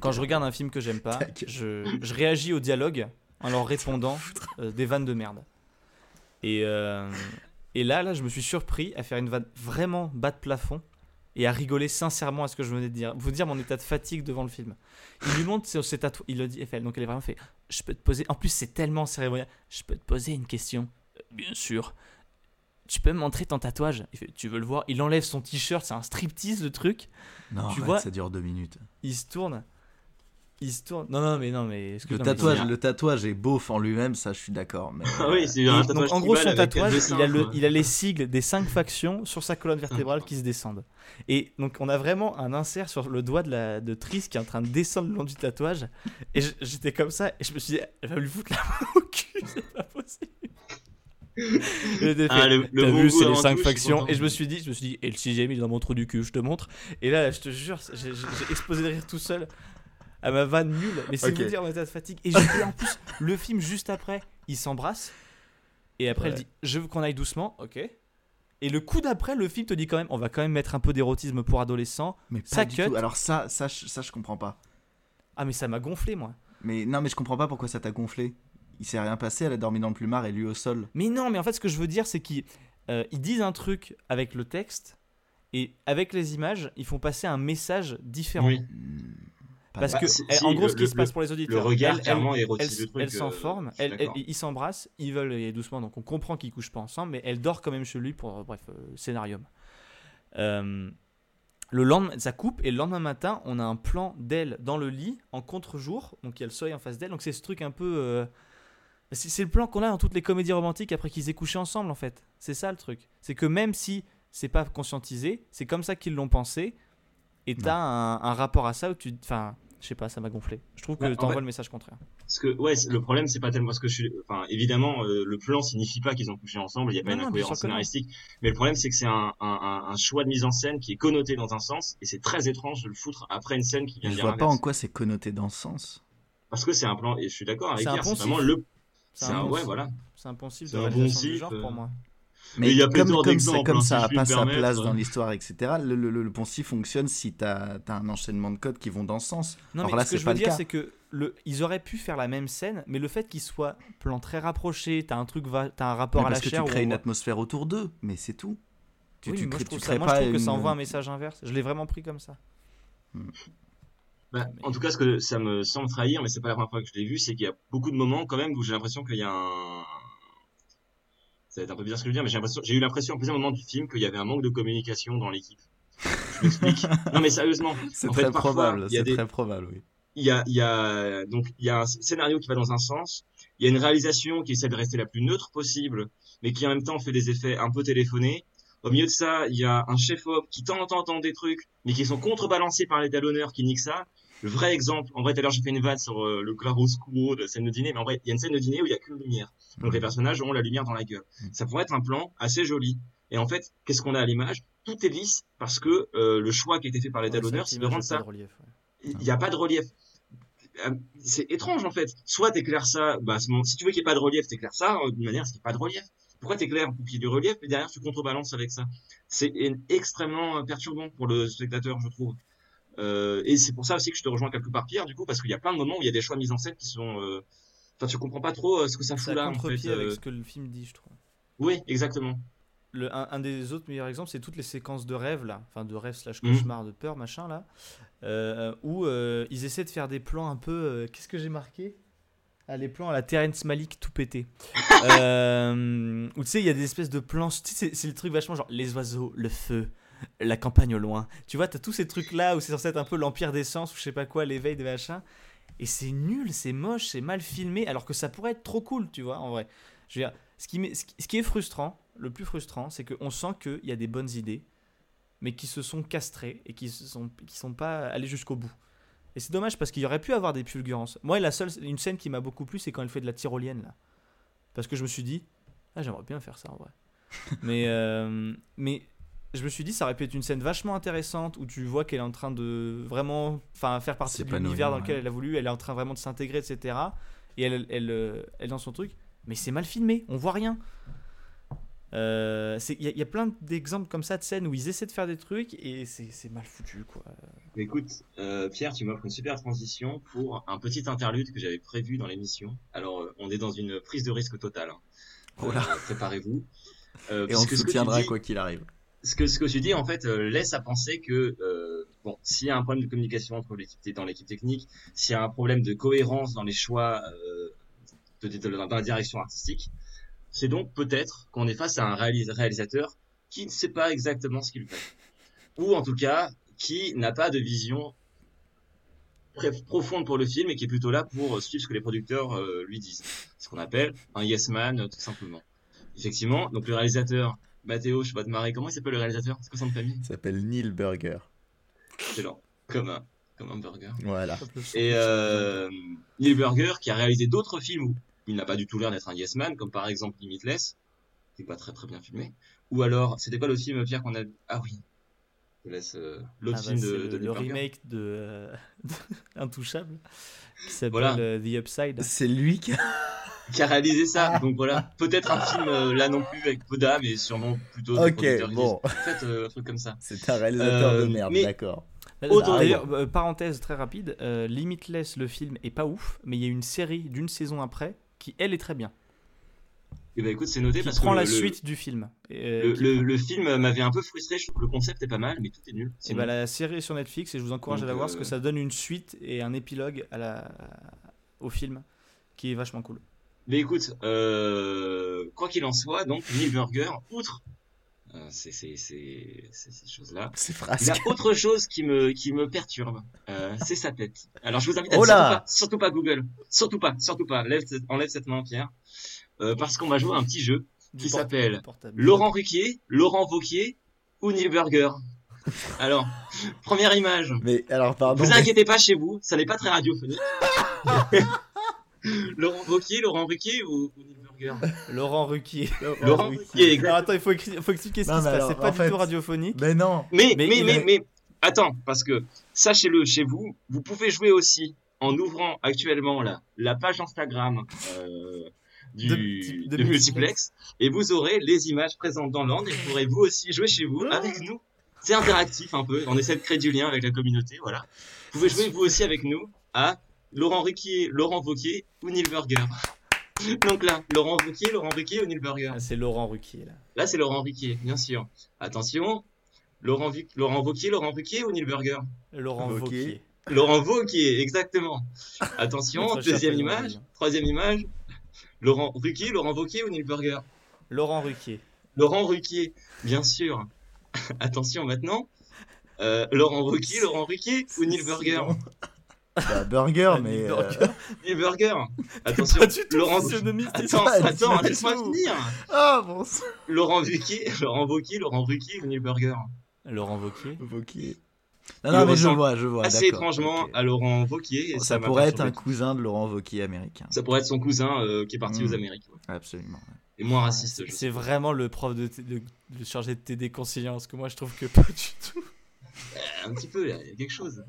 C: Quand je regarde un film que j'aime pas, je réagis au dialogue en leur répondant euh, des vannes de merde. Et, euh, et là, là, je me suis surpris à faire une vanne vraiment bas de plafond et à rigoler sincèrement à ce que je venais de dire. Vous dire mon état de fatigue devant le film. Il lui montre ses, tatouages. Il le dit, FL. Donc elle est vraiment fait. Je peux te poser. En plus, c'est tellement cérémonial. Je peux te poser une question. Euh, Bien sûr. Tu peux me montrer ton tatouage? Il fait, Tu veux le voir? Il enlève son t-shirt. C'est un striptease le truc.
D: Non,
C: Tu
D: arrête,
C: vois-
D: ça dure deux minutes.
C: Il se tourne. Il se tourne. Non, non, mais non, mais.
D: Le
C: mais
D: tatouage, le tatouage est beauf en lui-même, ça je suis d'accord. Mais
B: Ah oui, c'est un
C: donc,
B: tatouage
C: en gros, son tatouage, il a,
B: dessins,
C: le,
B: quoi.
C: il a les sigles des cinq factions sur sa colonne vertébrale qui se descendent. Et donc, on a vraiment un insert sur le doigt de, la, de Tris qui est en train de descendre le long du tatouage. Et j'étais comme ça, et je me suis dit, elle va lui foutre la main au cul, c'est pas possible.
B: Ah,
C: fait,
B: le- le
C: T'as vu, c'est les
B: avant
C: cinq
B: tout, je suis
C: factions.
B: content.
C: Et je me suis dit, je me suis dit, et le sixième, il est dans mon trou du cul, je te montre. Et là, je te jure, j'ai explosé de rire tout seul à ma vanne nulle. Mais c'est
D: Ok.
C: vous dire de fatigue. Et, je- en plus, le film juste après, il s'embrasse. Et après,
D: Ouais.
C: il dit, je veux qu'on aille doucement, ok. Et le coup d'après, le film te dit quand même, on va quand même mettre un peu d'érotisme pour adolescents.
D: mais pas
C: ça
D: du
C: cut.
D: tout. Alors ça, ça, je- ça je comprends pas.
C: Ah, mais ça m'a gonflé, moi.
D: Mais non, mais je comprends pas pourquoi ça t'a gonflé. Il s'est rien passé, elle a dormi dans le plumard et lui au sol.
C: Mais non, mais en fait, ce que je veux dire, c'est qu'ils euh, ils disent un truc avec le texte. Et avec les images, ils font passer un message différent.
B: Oui.
C: Parce
B: Bah,
C: que,
B: si-
C: elle-
B: si,
C: en gros,
B: le-
C: ce qui
B: le-
C: se passe pour les
B: Le
C: auditeurs,
B: regard,
C: elle-
B: clairement,
C: elle,
B: érotise le truc.
C: elle s'en
B: euh,
C: forme, ils s'embrassent, ils veulent aller doucement, donc on comprend qu'ils couchent pas ensemble, mais elle dort quand même chez lui pour, bref, euh, scénarium. Euh, le lendemain, ça coupe, et le lendemain matin, on a un plan d'elle dans le lit, en contre-jour, donc il y a le soleil en face d'elle, donc c'est ce truc un peu... euh, c'est c'est le plan qu'on a dans toutes les comédies romantiques après qu'ils aient couché ensemble, en fait. C'est ça le truc. C'est que même si c'est pas conscientisé, c'est comme ça qu'ils l'ont pensé, et t'as un, un rapport à ça où tu... Enfin, Je sais pas, ça m'a gonflé. Je trouve que
B: Bah, en
C: t'envoies
B: fait-
C: le message contraire.
B: Parce que ouais, le problème c'est pas tellement parce que je suis, enfin évidemment euh, le plan signifie pas qu'ils ont couché ensemble, il y a pas une incohérence scénaristique, mais le problème c'est que c'est un, un, un, un choix de mise en scène qui est connoté dans un sens et c'est très étrange de le foutre après une scène qui vient
D: Je
B: dire
D: vois pas en quoi c'est connoté dans ce sens.
B: Parce que c'est un plan et je suis d'accord avec
C: C'est
B: vraiment le,
C: C'est
B: c'est
C: un
B: un, ouais voilà.
C: C'est un poncif
B: C'est
C: de
B: un poncif,
C: genre
B: euh,
C: pour moi.
D: Mais
B: il y a
D: comme, comme, ça,
B: d'exemples,
D: comme
B: hein,
D: ça
B: si
D: a pas sa
B: permettre.
D: place dans l'histoire, etc., le, le, le, le poncif fonctionne si tu as, un enchaînement de codes qui vont dans ce sens.
C: Non,
D: Alors
C: mais
D: là,
C: ce que
D: c'est
C: je
D: pas
C: veux
D: le
C: dire,
D: cas.
C: c'est que le, ils auraient pu faire la même scène, mais le fait qu'ils soient plan très rapprochés, t'as un truc, va, un rapport
D: Mais
C: à la
D: parce que
C: chair.
D: tu crées une atmosphère autour d'eux, mais c'est tout. Tu,
C: Oui,
D: tu
C: moi,
D: crées,
C: je trouve,
D: tu
C: ça, moi, je que ça envoie un message inverse. Je l'ai vraiment pris comme ça.
B: Bah, en tout cas, ce que ça me semble trahir, mais c'est pas la première fois que je l'ai vu, c'est qu'il y a beaucoup de moments quand même où j'ai l'impression qu'il y a un. Ça va être un peu bizarre ce que je veux dire, mais j'ai eu l'impression à plusieurs moments du film qu'il y avait un manque de communication dans l'équipe. Je m'explique. non mais sérieusement.
D: C'est
B: en
D: très
B: fait, parfois,
D: probable,
B: il y a
D: c'est
B: des-
D: très probable, oui.
B: il y a, il y a donc il y a un scénario qui va dans un sens, il y a une réalisation qui essaie de rester la plus neutre possible, mais qui en même temps fait des effets un peu téléphonés. Au milieu de ça, il y a un chef-op qui tente entend des trucs, mais qui sont contrebalancés par l'étalonneur qui nique ça. Le vrai exemple, en vrai, tout à l'heure j'ai fait une vanne sur euh, le clair-obscur de la scène de dîner, mais en vrai, il y a une scène de dîner où il y a qu'une lumière. Donc les personnages ont la lumière dans la gueule. Ça pourrait être un plan assez joli. Et en fait, qu'est-ce qu'on a à l'image? Tout est lisse parce que euh, le choix qui a été fait par
C: Ouais,
B: l'étalonneur,
C: c'est
B: de rendre
C: l'image a pas
B: ça
C: de relief, ouais.
B: il n'y a pas de relief. Euh, C'est étrange en fait. Soit t'éclaires ça, bah, à ce moment- si tu veux qu'il n'y ait pas de relief, t'éclaires ça euh, d'une manière à ce qu'il n'y ait pas de relief. Pourquoi t'éclaires pour qu'il y ait du relief et derrière tu contrebalances avec ça? C'est extrêmement perturbant pour le spectateur, je trouve. Euh, et c'est pour ça aussi que je te rejoins quelque part Pierre, du coup, parce qu'il y a plein de moments où il y a des choix de mise en scène qui sont. euh, Enfin, tu comprends pas trop euh, ce que ça fout
C: à
B: là en fait.
C: avec ce que le film dit, je trouve.
B: Oui, exactement.
C: Le, un, un des autres meilleurs exemples, c'est toutes les séquences de rêve là, enfin de rêve slash
B: Mhm.
C: cauchemar, de peur, machin là, euh, où euh, ils essaient de faire des plans un peu. euh, Qu'est-ce que j'ai marqué? Ah, les plans à la Terrence Malik tout pété. euh, où tu sais, il y a des espèces de plans. tu sais, C'est c'est le truc vachement genre les oiseaux, le feu, la campagne au loin. Tu vois, t'as tous ces trucs là où c'est censé être un peu l'empire des sens ou je sais pas quoi, l'éveil des machins. Et c'est nul, c'est moche, c'est mal filmé, alors que ça pourrait être trop cool, tu vois, en vrai. Je veux dire, qui- ce qui est frustrant, le plus frustrant, c'est qu'on sent qu'il y a des bonnes idées, mais qui se sont castrées et qui ne sont, qui sont pas allées jusqu'au bout. Et c'est dommage parce qu'il y aurait pu avoir des fulgurances. Moi, la seule, une scène qui m'a beaucoup plu, c'est quand elle fait de la tyrolienne, là. Parce que je me suis dit, ah, j'aimerais bien faire ça, en vrai. mais, euh, mais je me suis dit, ça aurait pu être une scène vachement intéressante où tu vois qu'elle est en train de vraiment enfin, faire partie de l'univers dans lequel
D: ouais.
C: elle a voulu, elle est en train vraiment de s'intégrer, etc. Et elle, elle, elle est dans son truc, mais c'est mal filmé, on voit rien. Euh, c'est- Il y, a- il y a plein d'exemples comme ça de scènes où ils essaient de faire des trucs et c'est mal foutu, quoi.
B: Écoute, euh, Pierre, tu m'offres une super transition pour un petit interlude que j'avais prévu dans l'émission. Alors, euh, on est dans une prise de risque totale. hein.
D: Oh.
B: Euh, Préparez-vous. Euh,
D: Et on soutiendra
B: dis-
D: quoi qu'il arrive.
B: Ce que ce que tu dis en fait euh, laisse à penser que euh, bon s'il y a un problème de communication entre l'équipe dans l'équipe technique s'il y a un problème de cohérence dans les choix euh, dans la direction artistique c'est donc peut-être qu'on est face à un réalis- réalisateur qui ne sait pas exactement ce qu'il fait. Ou en tout cas qui n'a pas de vision profonde pour le film et qui est plutôt là pour suivre ce que les producteurs euh, lui disent. Ce qu'on appelle un yes man tout simplement. Effectivement donc le réalisateur Mathéo, je vais te marrer. Comment il s'appelle le réalisateur? C'est quoi son famille?
D: Il s'appelle Neil Burger.
B: Excellent. Comme un, comme un burger.
D: Voilà.
B: Et euh, Neil Burger, qui a réalisé d'autres films où il n'a pas du tout l'air d'être un yes man, comme par exemple Limitless, qui est pas très très bien filmé. Ou alors, c'était quoi le film, Pierre, qu'on a Ah oui. Je te laisse euh, l'autre
C: Ah bah,
B: film de,
C: le,
B: de
C: le
B: Burger.
C: remake de, euh, de Intouchable qui s'appelle
B: Voilà.
C: euh, The Upside.
D: C'est lui qui a...
B: qui a réalisé ça. Donc voilà, peut-être un film euh, là non plus avec d'âme et sûrement plutôt. des
D: Ok, bon.
B: Faites euh, un truc comme ça.
D: C'est un réalisateur
B: Euh,
D: de merde,
B: mais-
D: d'accord.
B: Autant-
C: D'ailleurs, euh, parenthèse très rapide, euh, Limitless, le film est pas ouf, mais il y a une série d'une saison après qui, elle, est très bien.
B: Et bah écoute, c'est noté
C: Qui
B: parce
C: prend
B: que
C: la
B: le, le-
C: suite du film. Et, euh,
B: le,
C: qui-
B: le- le film m'avait un peu frustré. Je trouve que le concept est pas mal, mais tout est nul.
C: Et
B: Sinon.
C: bah la série est sur Netflix et je vous encourage
B: Donc,
C: à la voir parce
B: euh,
C: que ça donne une suite et un épilogue à la... au film qui est vachement cool.
B: Mais écoute, euh, quoi qu'il en soit, donc Neil Burger, outre euh, ces, ces, ces, ces, choses-là, il
D: frasque.
B: a autre chose qui me, qui me perturbe, euh, c'est sa tête. Alors je vous invite à
D: Oh
B: surtout,
D: là
B: pas, surtout pas Google, surtout pas, surtout pas, enlève cette main Pierre, euh, parce qu'on va jouer à un petit jeu qui s'appelle. Laurent Ruquier, Laurent Vauquier ou Neil Burger. Alors, première image.
D: Mais alors, pardon.
B: Vous
D: mais-
B: inquiétez pas chez vous, ça n'est pas très radiophonique. Laurent Wauquiez, Laurent Ruquier ou, ou Neil Burger
C: Laurent Ruquier.
B: Laurent Ruquier, exact.
C: Alors attends, il faut, faut expliquer ce
D: Non,
C: qui se passe. C'est pas du
D: fait-
C: tout radiophonique.
D: Mais non.
B: Mais,
C: Mais
B: mais, mais,
C: a-
B: mais, attends, parce que sachez-le chez vous, vous pouvez jouer aussi en ouvrant actuellement la, la page Instagram euh, du,
C: De-
B: de,
C: de
B: multiplex.
C: Multiplex.
B: et vous aurez les images présentes dans l'ordre et vous pourrez vous aussi jouer chez vous avec nous. C'est interactif un peu, on essaie de créer du lien avec la communauté, voilà. Vous pouvez jouer vous aussi avec nous à Laurent Ruquier, Laurent Wauquiez ou Neil Burger. Donc là, Laurent Wauquiez, Laurent Ruquier ou Neil Burger
C: Ah, C'est Laurent Ruquier là.
B: Là, c'est Laurent Ruquier, bien sûr. Attention, Laurent, Laurent Wauquiez, Laurent Ruquier ou Neil Burger
C: Laurent.
D: Wauquiez.
B: Laurent Wauquiez, exactement. Attention, deuxième image, troisième image. Laurent Ruquier, Laurent Wauquiez ou Neil Burger
C: Laurent Ruquier.
B: Laurent Ruquier, bien sûr. Attention maintenant. Euh, Laurent Wauquiez, Laurent Ruquier ou Neil Burger
D: Bah, burger,
C: Ah,
D: mais. Euh,
C: Burger.
B: Neil Burger. Attention,
C: Pas du tout
B: Laurent
C: physionomiste,
B: Attends, attends, laisse-moi finir.
D: Ah bon sang.
B: Laurent Ruquier, Laurent Wauquiez, Laurent Ruquier ou Neil Burger
C: Laurent. Wauquiez.
B: Il
D: Non, non, mais je vois, je vois.
B: Assez étrangement à Laurent Wauquiez. et
D: Ça pourrait être un cousin de Laurent Wauquiez américain.
B: Ça pourrait être son cousin euh, qui est parti
D: Mm.
B: aux Amériques. ouais.
D: Absolument.
B: Et moins raciste,
C: C'est- vraiment le prof de, de, de chargé de TD conciliant, parce que moi je trouve que pas du tout.
B: Un petit peu, il y a quelque chose.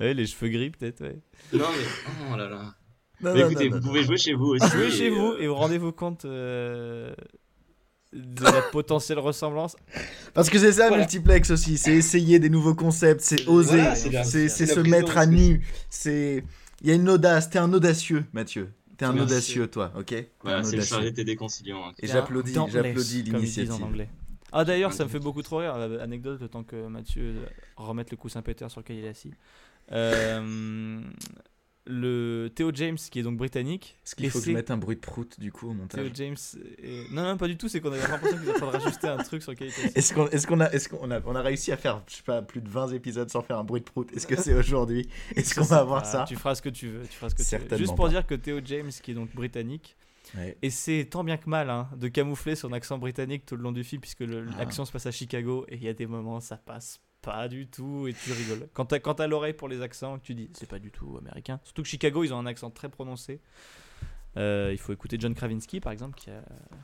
C: Ouais, les cheveux gris peut-être, ouais.
B: Non, mais. Oh là là.
D: Non,
B: Mais
D: non,
B: écoutez,
D: non,
B: vous
D: non,
B: pouvez
D: non.
B: jouer chez vous aussi.
C: Jouez chez vous
B: euh,
C: et vous rendez-vous compte euh, de la potentielle ressemblance.
D: Parce que c'est ça,
B: Voilà.
D: multiplex aussi. C'est essayer des nouveaux concepts, c'est oser,
B: Voilà, c'est
D: se mettre à nu. C'est. Il y a une audace. T'es un audacieux, Mathieu. T'es un
B: Merci.
D: audacieux, toi, ok?
B: Voilà, c'est le chargé de TD conciliant. hein.
D: Et j'applaudis, j'applaudis l'initiative.
C: Ah d'ailleurs, ça me fait beaucoup trop rire. euh, Anecdote, le temps que Mathieu remette le coussin Peter sur lequel il est assis. Euh, le Theo James, qui est donc britannique.
D: Est-ce qu'il faut que je mette un bruit de prout du coup au
C: Theo
D: montage
C: James. est- Non, non, pas du tout. C'est qu'on a l'impression qu'il est en train de rajouter un truc sur lequel il est assis.
D: Est-ce qu'on est qu'on a, est qu'on a, on a réussi à faire, je sais pas, plus de 20 épisodes sans faire un bruit de prout? Est-ce que c'est aujourd'hui? Est-ce qu'on va avoir ça?
C: Tu feras ce que tu veux. Tu feras ce que tu veux. Juste pour
D: pas.
C: dire que Theo James, qui est donc britannique,
D: Ouais.
C: essaie tant bien que mal hein, de camoufler son accent britannique tout le long du film, puisque
D: Ah.
C: l'action se passe à Chicago et il y a des moments ça passe pas du tout et tu rigoles. Quand t'as l'oreille pour les accents, tu dis c'est pas du tout américain. Surtout que Chicago, ils ont un accent très prononcé. Euh, il faut écouter John Krasinski par exemple qui a...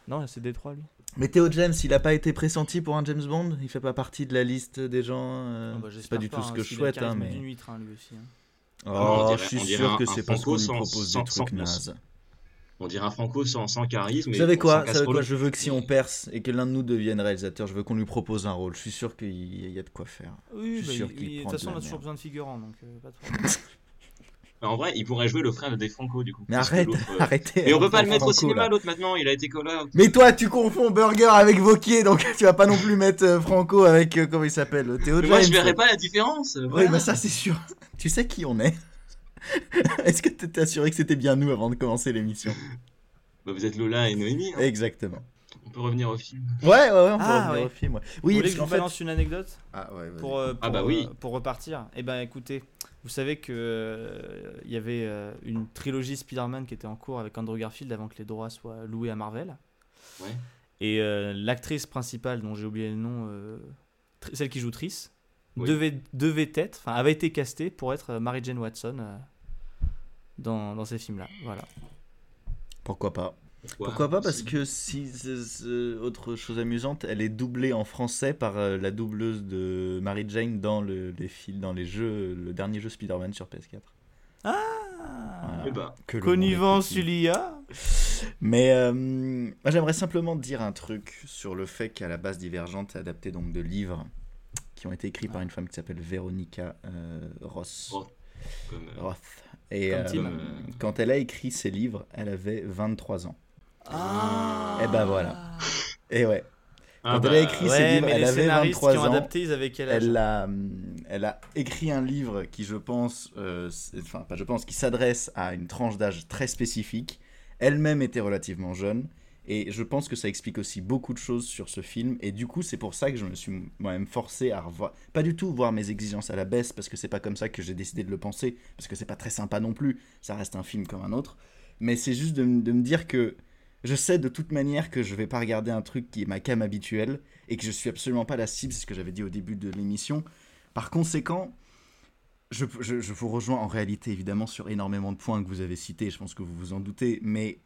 C: Non, c'est Détroit lui.
D: Mais Theo James, il a pas été pressenti pour un James Bond? Il fait pas partie de la liste des gens euh,
C: Oh, bah,
D: C'est pas du tout
C: hein,
D: ce que
C: parce
D: je souhaite, hein, mais.
C: d'une huître, hein, lui aussi, hein.
D: Oh,
B: on dirait-
D: je suis sûr
B: un-
D: que c'est parce qu'on lui propose
B: sans-
D: des trucs nazes.
B: On dirait un Franco sans, sans charisme.
D: Vous
B: et
D: savez
B: sans
D: quoi, savez quoi Je veux que si on perce et que l'un de nous devienne réalisateur, je veux qu'on lui propose un rôle. Je suis sûr qu'il y y a de quoi faire.
C: Oui,
D: Je suis
C: bah,
D: sûr
C: il-
D: qu'il
C: il- de toute
D: de
C: façon, on a toujours besoin de figurants, donc euh, pas.
B: Mais en vrai, il pourrait jouer le frère de Franco du coup.
D: Mais arrête,
B: euh,
D: arrêtez.
B: Mais on peut
D: on
B: pas le mettre au cinéma l'autre maintenant, il a été collé.
D: Mais toi, tu confonds Burger avec Vauquier, donc tu vas pas non plus mettre euh, Franco avec, euh, comment il s'appelle, Théo
B: Mais
D: James.
B: moi je verrais pas la différence.
D: Oui, bah ça c'est sûr. Tu sais qui on est Est-ce que t'étais assuré que c'était bien nous avant de commencer l'émission?
B: Bah, vous êtes Lola et Noémie. hein.
D: Exactement.
B: On peut revenir au film.
D: Ouais, ouais, ouais, on peut
C: Ah,
D: revenir
C: ouais.
D: au film. ouais.
C: Vous
D: Oui,
C: voulez
D: parce
C: que je
D: qu'en
C: vous
D: fait.
C: balance une anecdote?
D: Ah
C: pour, euh,
B: Ah bah oui.
C: euh, pour repartir Eh ben écoutez, vous savez que euh, il y avait euh, une trilogie Spider-Man qui était en cours avec Andrew Garfield avant que les droits soient loués à Marvel.
B: Ouais.
C: Et euh, l'actrice principale, dont j'ai oublié le nom, euh, celle qui joue Triss,
B: Oui.
C: devait, devait être, enfin avait été castée pour être euh, Mary Jane Watson euh, dans, dans ces films-là. Voilà.
D: Pourquoi pas
B: Pourquoi,
D: Pourquoi pas Parce
B: si.
D: que si, c'est- autre chose amusante, elle est doublée en français par euh, la doubleuse de Mary Jane dans le, les fils, dans les jeux, le dernier jeu Spider-Man sur PS4.
C: Ah
B: Eh ben,
D: Que
C: Connivence
D: monde est petit.
C: il y a
D: Mais euh, moi j'aimerais simplement dire un truc sur le fait qu'à la base Divergente est adapté donc de livres qui ont été écrits par une femme qui s'appelle Veronica euh, Ross.
B: Roth. euh,
D: Roth. Et euh, quand elle a écrit ses livres, elle avait 23 ans.
C: Ah
D: Et ben voilà. Et ouais.
B: ah
D: Quand
B: bah,
D: elle a écrit ses livres, elle avait
C: scénaristes
D: 23
C: qui ont
D: ans.
C: adapté, ils avaient quel âge
D: Elle a, elle a écrit un livre qui, je pense, euh, enfin, pas je pense, qui s'adresse à une tranche d'âge très spécifique. Elle-même était relativement jeune. Et je pense que ça explique aussi beaucoup de choses sur ce film. Et du coup, c'est pour ça que je me suis moi-même forcé à revoir. Pas du tout voir mes exigences à la baisse, parce que c'est pas comme ça que j'ai décidé de le penser. Parce que c'est pas très sympa non plus. Ça reste un film comme un autre. Mais c'est juste de, me dire que je sais de toute manière que je vais pas regarder un truc qui est ma cam habituelle et que je suis absolument pas la cible, c'est ce que j'avais dit au début de l'émission. Par conséquent, je, je- je vous rejoins en réalité évidemment sur énormément de points que vous avez cités, je pense que vous vous en doutez, mais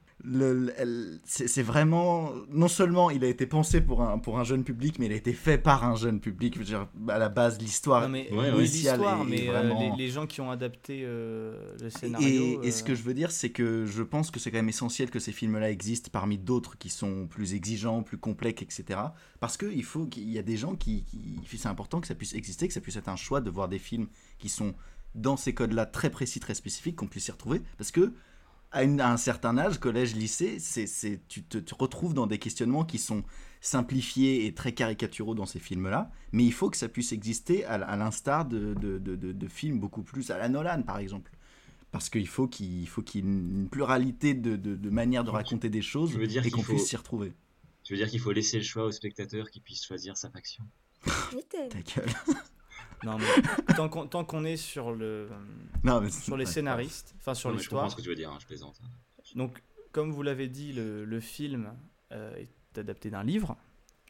D: c'est c'est vraiment non seulement il a été pensé pour un, pour un jeune public, mais il a été fait par un jeune public. Je veux dire, à la base, l'histoire
C: mais
B: Ouais,
C: oui,
D: initiale
C: l'histoire, mais euh,
D: vraiment-
C: les, les gens qui ont adapté euh, le
D: et,
C: scénario.
D: et ce
C: euh,
D: que je veux dire, c'est que je pense que c'est quand même essentiel que ces films-là existent parmi d'autres qui sont plus exigeants, plus complexes, etc. Parce qu'il faut qu'il y a des gens qui, qui- c'est important que ça puisse exister, que ça puisse être un choix de voir des films qui sont dans ces codes-là très précis, très spécifiques, qu'on puisse s'y retrouver. Parce que à, une- à un certain âge, collège, lycée, c'est, c'est- tu te tu retrouves dans des questionnements qui sont simplifiés et très caricaturaux dans ces films-là, mais il faut que ça puisse exister à, à l'instar de, de, de- de- de films beaucoup plus à la Nolan, par exemple. Parce qu'il faut qu'il il faut qu'il y ait une pluralité de, de, de manières de raconter des choses
B: veux dire
D: et
B: qu'il
D: qu'on
B: faut-
D: puisse s'y retrouver.
B: Tu veux dire qu'il faut laisser le choix au spectateur qui puisse choisir sa faction?
D: Ta gueule.
C: Non, mais tant qu'on tant qu'on est sur le
D: Non, mais
C: sur les scénaristes, enfin sur
B: Non, mais Je comprends
C: l'histoire.
B: ce que tu veux dire, hein, je plaisante.
C: Donc, comme vous l'avez dit, le, le film euh, est adapté d'un livre.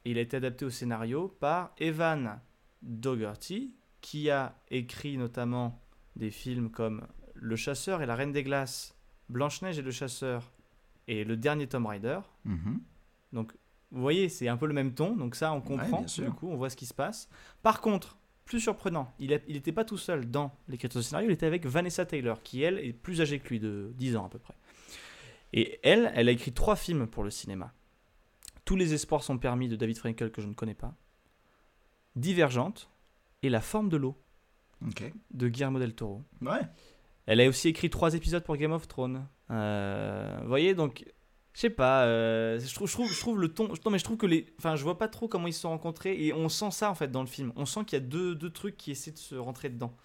C: Et il a été adapté au scénario par Evan Dougherty, qui a écrit notamment des films comme Le Chasseur et la Reine des Glaces, Blanche-Neige et le Chasseur, et le dernier Tomb Raider.
D: Mhm.
C: Donc, vous voyez, c'est un peu le même ton, donc ça, on comprend, du coup, on voit ce qui se passe. Par contre, plus surprenant, il n'était pas tout seul dans l'écriture du scénario, il était avec Vanessa Taylor, qui, elle, est plus âgée que lui, de 10 ans à peu près. Et elle, elle a écrit trois films pour le cinéma. Tous les espoirs sont permis de David Frankel, que je ne connais pas. Divergente et La forme de l'eau de Guillermo del Toro.
D: Ouais.
C: Elle a aussi écrit trois épisodes pour Game of Thrones. Euh, vous voyez, donc, je sais pas, euh, je, trouve, je, trouve, je trouve le ton. Non, mais je trouve que les. Enfin, je vois pas trop comment ils se sont rencontrés et on sent ça en fait dans le film. On sent qu'il y a deux, deux trucs qui essaient de se rentrer dedans.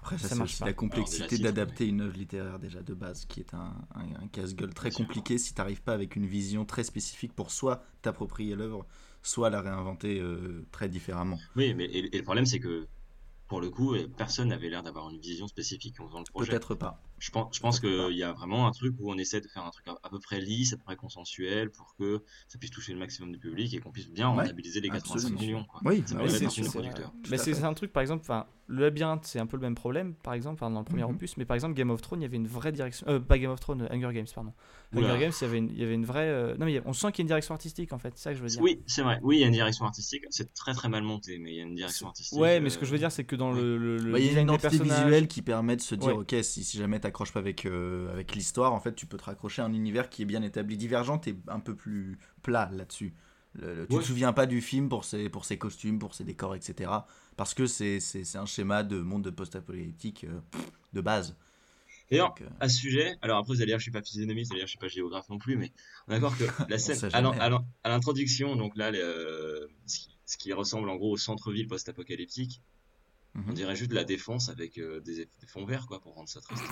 D: Après, ça,
C: Ça
D: c'est
C: marche
D: aussi
C: pas.
D: la complexité d'adapter une œuvre littéraire déjà de base, qui est un, un- un casse-gueule très compliqué si t'arrives pas avec une vision très spécifique pour soit t'approprier l'œuvre, soit la réinventer euh, très différemment.
B: Oui, mais et, et le problème, c'est que pour le coup, personne n'avait l'air d'avoir une vision spécifique en faisant le projet.
D: Peut-être pas.
B: Je pense, je pense qu'il y a vraiment un truc où on essaie de faire un truc à, à peu près lisse, à peu près consensuel, pour que ça puisse toucher le maximum du public et qu'on puisse bien
D: Ouais,
B: rentabiliser les 85
D: absolument.
B: millions. Quoi.
D: Oui, bah
C: c'est Mais c'est un truc, par exemple, enfin, le labyrinthe, c'est un peu le même problème, par exemple, dans le premier
D: Mhm.
C: opus, mais par exemple, Game of Thrones, il y avait une vraie direction. Euh, pas Game of Thrones, euh, Hunger Games, pardon.
B: Oula.
C: Hunger Games, il y avait une, il y avait une vraie. euh, Non, mais on sent qu'il y a une direction artistique, en fait, c'est ça que je veux dire.
B: Oui, c'est vrai. Oui, il y a une direction artistique. C'est très très mal monté, mais il y a une direction artistique.
C: Ouais, mais ce que je veux dire, c'est que dans le, le, le
D: Bah, Il y a une identité visuelle qui permet de se dire,
C: Ouais.
D: ok, si, si jamais t'accroches pas avec, euh, avec l'histoire, en fait, tu peux te raccrocher à un univers qui est bien établi. Divergente est un peu plus plat là-dessus. Le- le- tu
B: Ouais.
D: te souviens pas du film pour ses, pour ses costumes, pour ses décors, etc. Parce que c'est un schéma de monde de post-apocalyptique euh, de base.
B: D'ailleurs,
D: euh,
B: à ce sujet, alors après, vous allez dire, je suis pas physionomiste, vous allez dire, je suis pas géographe non plus, mais on est d'accord que la scène, à l'introduction, donc là, le- ce, qui, ce qui ressemble en gros au centre-ville post-apocalyptique, on
D: mhm.
B: dirait juste de la défense avec euh, des fonds verts, quoi, pour rendre ça triste.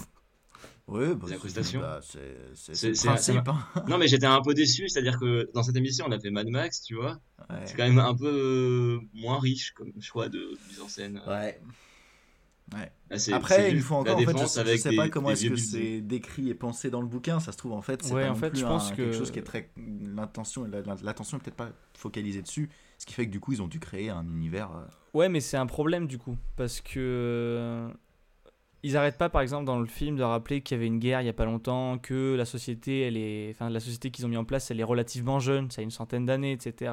D: Ouais, bah,
B: incrustations.
D: bah, c'est principe. hein.
B: non, mais j'étais un peu déçu, c'est-à-dire que dans cette émission, on a fait Mad Max, tu vois,
D: Ouais.
B: c'est quand même un peu euh, moins riche comme choix de mise en scène.
D: Ouais.
B: Là, c'est-
D: Après, une fois
B: la
D: encore, en fait, je,
B: défense
D: sais- je sais
B: des-
D: pas comment est-ce que c'est décrit et pensé dans le bouquin. Ça se trouve, en fait, c'est
C: Ouais,
D: pas
C: en
D: non
C: fait,
D: plus
C: je pense
D: un-
C: que-
D: quelque chose qui est très. L'intention la- la- l'attention est peut-être pas focalisée dessus. Ce qui fait que du coup, ils ont dû créer un univers. euh,
C: Ouais, mais c'est un problème du coup. Parce que. Ils arrêtent pas, par exemple, dans le film, de rappeler qu'il y avait une guerre il y a pas longtemps, que la société, elle est. Enfin, la société qu'ils ont mis en place, elle est relativement jeune, ça a une centaine d'années, etc.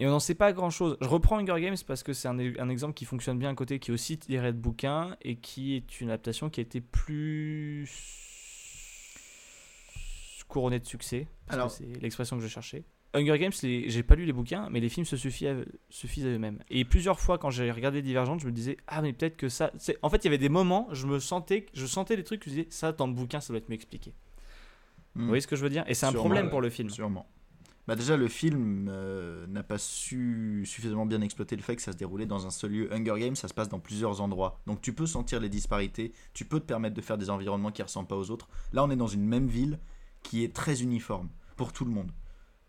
C: Et on n'en sait pas grand chose. Je reprends Hunger Games parce que c'est un, un exemple qui fonctionne bien à côté, qui est aussi tiré de bouquin et qui est une adaptation qui a été plus couronnée de succès. Parce
D: Alors-
C: c'est l'expression que je cherchais. Hunger Games, les- j'ai pas lu les bouquins, mais les films se suffisent à, suffisent à eux-mêmes. Et plusieurs fois, quand j'ai regardé Divergente, je me disais ah mais peut-être que ça. En fait, il y avait des moments, je me sentais, je sentais des trucs, je disais ça dans le bouquin, ça doit être mieux expliqué. Vous
D: hmm,
C: voyez ce que je veux dire? Et c'est un
D: Sûrement,
C: problème
D: ouais.
C: pour le film.
D: Sûrement. Bah déjà, le film euh, n'a pas su suffisamment bien exploiter le fait que ça se déroulait dans un seul lieu. Hunger Games, ça se passe dans plusieurs endroits. Donc tu peux sentir les disparités, tu peux te permettre de faire des environnements qui ressemblent pas aux autres. Là, on est dans une même ville qui est très uniforme pour tout le monde.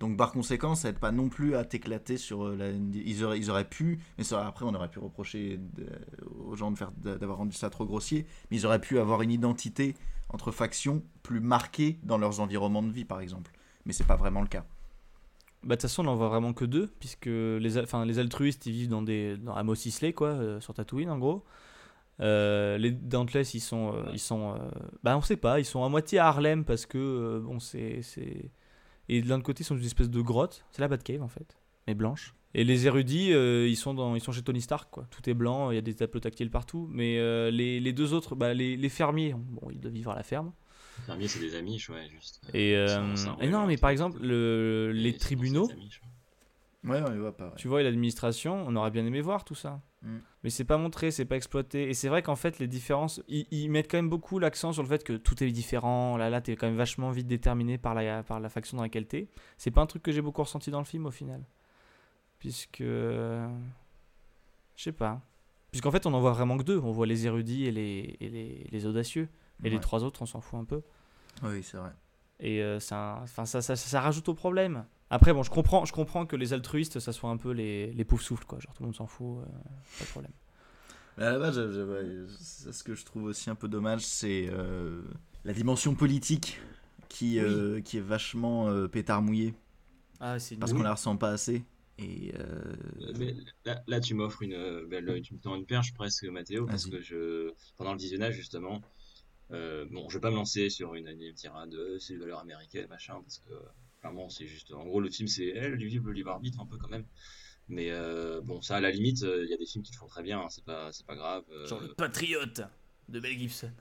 D: Donc par conséquent, ça aide pas non plus à t'éclater sur euh, la... Ils auraient, ils auraient pu, mais après on aurait pu reprocher aux gens d'avoir rendu ça trop grossier, mais ils auraient pu avoir une identité entre factions plus marquées dans leurs environnements de vie, par exemple. Mais c'est pas vraiment le cas.
C: Bah, de toute façon, on en voit vraiment que deux, puisque les, enfin, les altruistes, ils vivent dans des, dans, à Mos Eisley, quoi, euh, sur Tatooine, en gros. Euh, les Dauntless, ils sont, euh, ils sont, bah, on sait pas, ils sont à moitié à Harlem parce que, bon, c'est, et de l'autre côté, ils sont dans une espèce de grotte. C'est la Batcave, en fait, mais blanche. Et les érudits, euh, ils sont dans, ils sont chez Tony Stark, quoi. Tout est blanc, il y a des tableaux tactiles partout. Mais euh, les, les deux autres, bah, les, les fermiers, bon, ils doivent vivre à la ferme.
B: Les fermiers, c'est des amis, ouais, juste.
C: Et, euh,
B: Ça- ça
C: et non, mais par exemple, le, les
B: sinon,
D: Ouais, on les voit pas. ouais.
C: tu vois, et l'administration, on aurait bien aimé voir tout ça.
D: Mm.
C: Mais c'est pas montré, c'est pas exploité. Et c'est vrai qu'en fait, les différences, ils, ils mettent quand même beaucoup l'accent sur le fait que tout est différent. Là, là, t'es quand même vachement vite déterminé par la, par la faction dans laquelle t'es. C'est pas un truc que j'ai beaucoup ressenti dans le film au final. Puisque. Je sais pas. Puisqu'en fait, on en voit vraiment que deux. On voit les érudits et les, et les, les audacieux. Et les trois autres, on s'en fout un peu.
D: Oui, c'est vrai.
C: Et euh, ça, enfin, ça, ça, ça rajoute au problème. Après, bon, je comprends, je comprends que les altruistes, ça soit un peu les, les pauvres souffles, quoi. Genre, tout le monde s'en fout, euh, pas de problème.
D: Mais à la base, ce que je trouve aussi un peu dommage, c'est euh, la dimension politique qui, euh, qui est vachement euh, pétard mouillé
C: Ah, c'est
D: parce qu'on la ressent pas assez. Et euh,
B: mais là, là, tu m'offres une, belle, tu me tends une perche presque, Mathéo, parce que je, pendant le visionnage, justement, euh, bon, je vais pas me lancer sur une anime tirade de c'est les valeurs américaines, machin, parce que, clairement, c'est juste, en gros, le film, c'est elle, libre, le libre arbitre, un peu quand même. Mais, euh, bon, ça, à la limite, euh, il y a des films qui le font très bien, hein, c'est pas, c'est pas grave. euh,
C: Genre le patriote de Mel Gibson.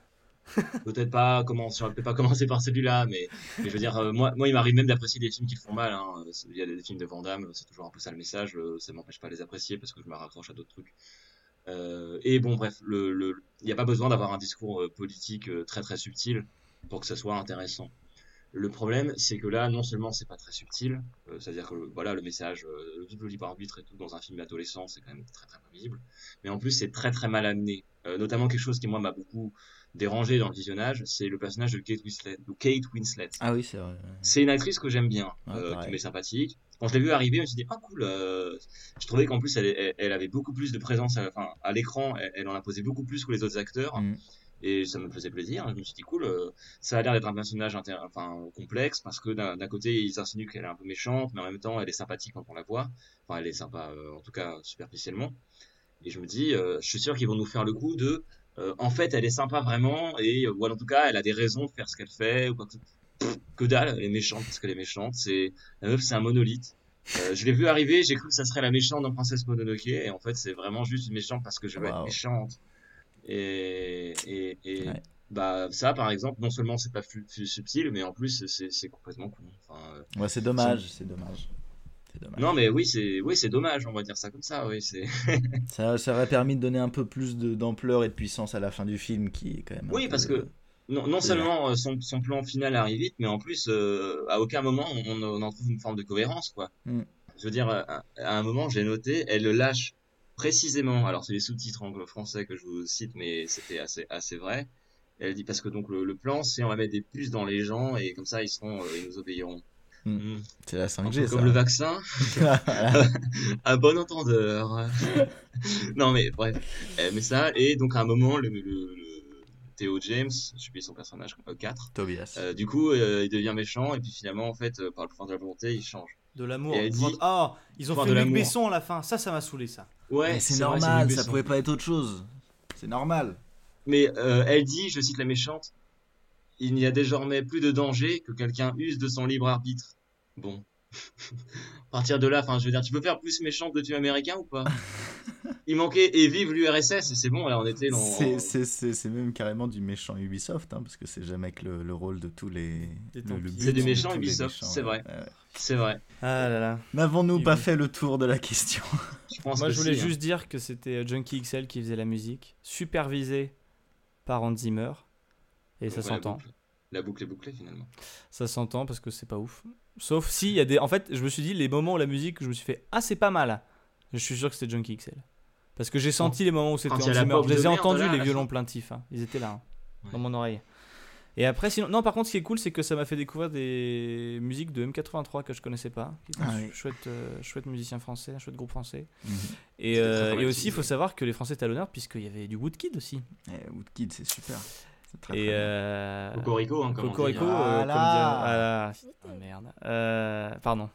B: peut-être pas commencer, peut-être pas commencer par celui-là, mais, mais je veux dire, euh, moi, moi, il m'arrive même d'apprécier des films qui le font mal. Hein. Il y a des films de Van Damme, c'est toujours un peu ça le message. Ça m'empêche pas de les apprécier parce que je me raccroche à d'autres trucs. Et bon, bref, le, il n'y a pas besoin d'avoir un discours politique très très subtil pour que ça soit intéressant. Le problème, c'est que là, non seulement c'est pas très subtil, euh, c'est-à-dire que voilà, le message, euh, le libre arbitre et tout dans un film adolescent, c'est quand même très très visible, mais en plus c'est très très mal amené. Euh, notamment quelque chose qui moi m'a beaucoup dérangé dans le visionnage, c'est le personnage de Kate Winslet. De Kate Winslet.
D: Ah oui, c'est vrai.
B: C'est une actrice que j'aime bien, euh,
D: pareil.
B: qui m'est sympathique. Quand je l'ai vue arriver, je me suis dit, ah cool. euh, je trouvais qu'en plus, elle, elle, elle avait beaucoup plus de présence à, enfin, à l'écran. Elle, elle en posé beaucoup plus que les autres acteurs.
D: Mm.
B: Et ça me faisait plaisir. Je me suis dit, cool. euh, ça a l'air d'être un personnage enfin, complexe parce que d'un côté, ils insinuent qu'elle est un peu méchante, mais en même temps, elle est sympathique quand on la voit. Enfin, elle est sympa, euh, en tout cas, superficiellement. Et je me dis, euh, je suis sûr qu'ils vont nous faire le coup de, en fait, elle est sympa vraiment, et ou en tout cas, elle a des raisons de faire ce qu'elle fait, ou quoi que, Pff, que dalle, elle est méchante parce qu'elle est méchante. C'est la meuf, c'est un monolithe. Euh, je l'ai vu arriver, j'ai cru que ça serait la méchante dans Princesse Mononoke, et en fait, c'est vraiment juste une méchante parce que je veux être méchante. Et, et, et
D: Ouais.
B: bah ça, par exemple, non seulement c'est pas subtil, mais en plus c'est complètement con. Enfin, euh,
D: Ouais, c'est dommage, c'est dommage.
B: Non, mais oui, c'est oui, c'est dommage, on va dire ça comme ça. Oui, c'est.
D: Ça, ça aurait permis de donner un peu plus d'ampleur et de puissance à la fin du film qui est quand même.
B: Oui,
D: peu-
B: parce que non, non seulement euh, son, son plan final arrive vite, mais en plus, euh, à aucun moment on, on en trouve une forme de cohérence, quoi.
D: Mm.
B: Je veux dire, à, à un moment, j'ai noté, elle le lâche précisément. Alors, c'est les sous-titres en français que je vous cite, mais c'était assez, assez vrai. Elle dit parce que donc le, le plan, c'est on va mettre des puces dans les gens et comme ça ils seront, euh, ils nous obéiront.
D: Mm.
B: Mm.
D: C'est la
B: Un
D: 5G,
B: peu
D: ça.
B: comme le vaccin, à bon entendeur. non mais bref, Euh, mais ça et donc à un moment le, le, le Theo James, je plus son personnage, euh, 4.
D: Tobias.
B: Euh, du coup, euh, il devient méchant et puis finalement, en fait, par le pouvoir de la volonté, il change.
C: De l'amour.
B: Et elle dit-
C: Ah, ils ont fait
B: de
C: Luc
B: l'amour.
C: Besson à la fin. Ça, ça m'a saoulé, ça.
B: Ouais,
D: Mais c'est
B: vrai,
D: normal,
B: Luc
D: ça
B: Besson.
D: pouvait pas être autre chose. C'est normal.
B: Mais euh, elle dit, je cite la méchante, il n'y a désormais plus de danger que quelqu'un use de son libre arbitre. Bon. à partir de là, enfin, je veux dire, tu peux faire plus méchante de tuer américain ou pas? Il manquait et vive l'URSS et c'est bon, là on était dans.
D: C'est- C'est c'est- c'est même carrément du méchant Ubisoft, hein, parce que c'est jamais que le, le rôle de tous les. Le-
B: C'est du méchant Ubisoft,
D: méchants,
B: c'est vrai.
D: Ouais.
B: C'est vrai.
C: Ah là là.
D: N'avons-nous pas fait le tour de la question?
B: Je pense
C: Moi,
B: que
C: je voulais
B: si, hein.
C: juste dire que c'était euh, Junkie XL qui faisait la musique, supervisé par Hans Zimmer. Et ça s'entend.
B: boucle. La boucle est bouclée finalement.
C: Ça s'entend parce que c'est pas ouf. Sauf si il y a des. En fait, je me suis dit, les moments où la musique, je me suis fait, ah, c'est pas mal. Je suis sûr que c'était Junkie XL. Parce que j'ai senti les moments où c'était Hans Zimmer. Je les ai entendus,
B: là,
C: les violons plaintifs. hein. Ils étaient là, hein,
B: Ouais.
C: dans mon oreille. Et après, sinon. Non, par contre, ce qui est cool, c'est que ça m'a fait découvrir des musiques de M83 que je connaissais pas. Qui
D: Ah oui.
C: chouette, euh, chouette musicien français, un chouette groupe français.
D: Mhm.
C: Et, euh, et aussi, il faut savoir que les Français étaient à l'honneur, puisqu'il y avait du Woodkid aussi.
D: Eh, Woodkid, c'est super. Très,
C: Et
D: très bien.
C: euh,
B: Cocorico, hein.
C: Cocorico, euh, dirait- voilà. Ah, merde. Euh, pardon.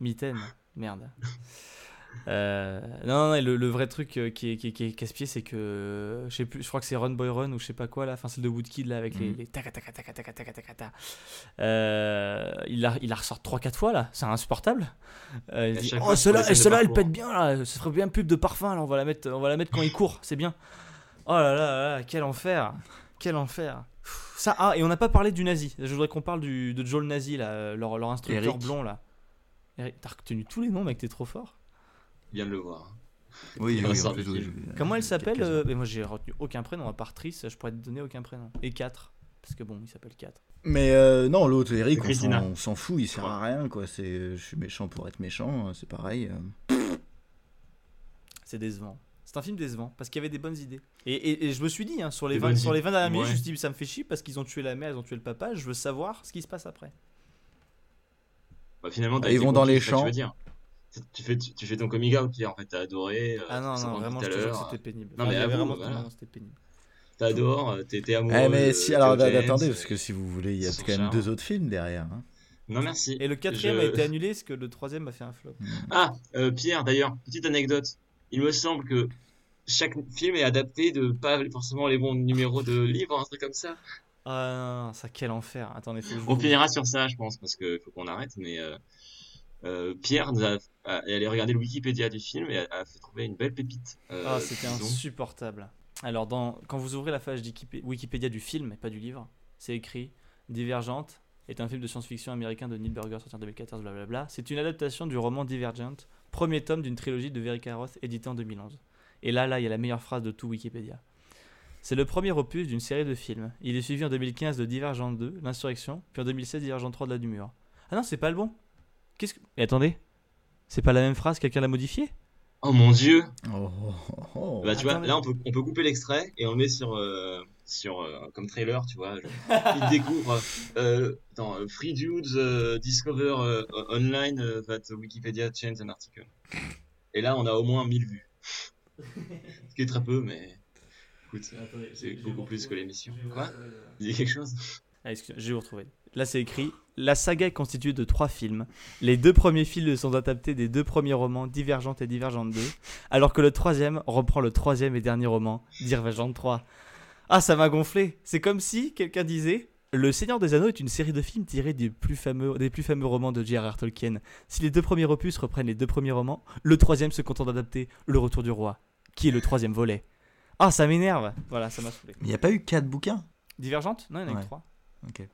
C: Mitaine. Merde. Euh, non, non, non, le, le vrai truc euh, qui est, qui est, qui est casse-pied, c'est que je sais plus, je crois que c'est Run Boy Run ou je sais pas quoi là, enfin celle de Woodkid là avec les,
D: Mhm.
C: les taca taca taca taca taca taca. Euh, il la, il la ressort 3-4 fois là, c'est insupportable. Euh, il dit, oh celle-là, elle pète bien là, ce serait bien pub de parfum là, on va la mettre, on va la mettre quand il court, c'est bien. Oh là là là, là, quel enfer, quel enfer. Ça, ah, et on n'a pas parlé du nazi. Je voudrais qu'on parle du, de Joel Nazi, là, euh, leur, leur instructeur
D: Eric.
C: blond, là. T'as retenu tous les noms, mec, t'es trop fort.
B: Il vient de le voir.
D: Oui,
B: Il
D: oui, en plus, oui,
C: Comment elle s'appelle euh, Mais moi, j'ai retenu aucun prénom, à part Triss, je pourrais te donner aucun prénom. Et 4. Parce que bon, il s'appelle 4.
D: Mais euh, non, l'autre, Eric, on s'en- fout, il sert à rien, quoi. C'est, je suis méchant pour être méchant, euh, c'est pareil. euh.
C: C'est décevant. C'est un film décevant, parce qu'il y avait des bonnes idées. Et, et- et je me suis dit, hein, sur, les
B: Des
C: 20,
B: bonnes
C: sur les
B: idées.
C: 20 dernières minutes,
B: Ouais.
C: je me suis dit, ça me fait chier, parce qu'ils ont tué la mère, ils ont tué le papa, je veux savoir ce qui se passe après.
B: Bah, finalement, t'as
D: Ils vont dans les champs.
B: Tu fais, tu, tu fais ton coming out, Pierre. En fait, t'as adoré. euh,
C: Ah non, non, vraiment, je te jure c'était pénible.
B: Non,
C: Enfin,
B: mais
C: avait
B: avoue, voilà.
C: c'était pénible.
B: T'adores, euh, t'es amoureux.
D: Eh, mais si, alors attendez,
B: euh,
D: parce que si vous voulez, il y a quand même deux autres films derrière. hein.
B: Non, merci.
C: Et le quatrième
B: Je-
C: a été annulé, parce que le troisième a fait un flop.
B: Ah, euh, Pierre, d'ailleurs, petite anecdote. Il me semble que chaque film est adapté de pas forcément les bons numéros de livres, un truc comme ça.
C: Ah non, ça quel enfer. Attendez, faut
B: On finira sur ça, je pense, parce qu'il faut qu'on arrête. Mais euh, euh, Pierre nous a, a- est allé regarder le Wikipédia du film et a, a fait trouver une belle pépite. euh,
C: Ah, c'était
B: disons.
C: insupportable. Alors, dans, quand vous ouvrez la page Wikipédia du film, et pas du livre, c'est écrit Divergente est un film de science-fiction américain de Neil Burger sorti en 2014, blablabla. C'est une adaptation du roman Divergent, premier tome d'une trilogie de Verica Roth édité en 2011. Et là, là, il y a la meilleure phrase de tout Wikipédia. C'est le premier opus d'une série de films. Il est suivi en 2015 de Divergent 2, L'Insurrection, puis en 2016 Divergent 3 de la Dumur. Ah non, c'est pas le bon. Qu'est-ce que. Mais attendez, c'est pas la même phrase, quelqu'un l'a modifié
B: Oh mon dieu!
D: Oh, oh, oh.
B: Bah, tu vois, là, on peut, on peut couper l'extrait et on le met sur, euh, sur euh, comme trailer, tu vois. genre, il découvre euh, attends, euh, Free Dudes euh, Discover euh, Online euh, that Wikipedia change an article. Et là, on a au moins 1000 vues. Ce qui est très peu, mais écoute, c'est beaucoup plus que l'émission. Quoi Il dit quelque chose?
C: Ah, je vais vous retrouver. Là, c'est écrit La saga est constituée de trois films. Les deux premiers films sont adaptés des deux premiers romans, Divergente et Divergente 2, alors que le troisième reprend le troisième et dernier roman, Divergente 3. Ah, ça m'a gonflé. C'est comme si quelqu'un disait Le Seigneur des Anneaux est une série de films tirés des plus fameux, des plus fameux romans de J.R.R. Tolkien. Si les deux premiers opus reprennent les deux premiers romans, le troisième se contente d'adapter Le Retour du Roi, qui est le troisième volet. Ah, ça m'énerve. Voilà, ça m'a saoulé.
D: Il n'y a pas eu quatre bouquins?
C: Divergente? Non, il y en a
D: Ouais.
C: que trois.
D: Ok.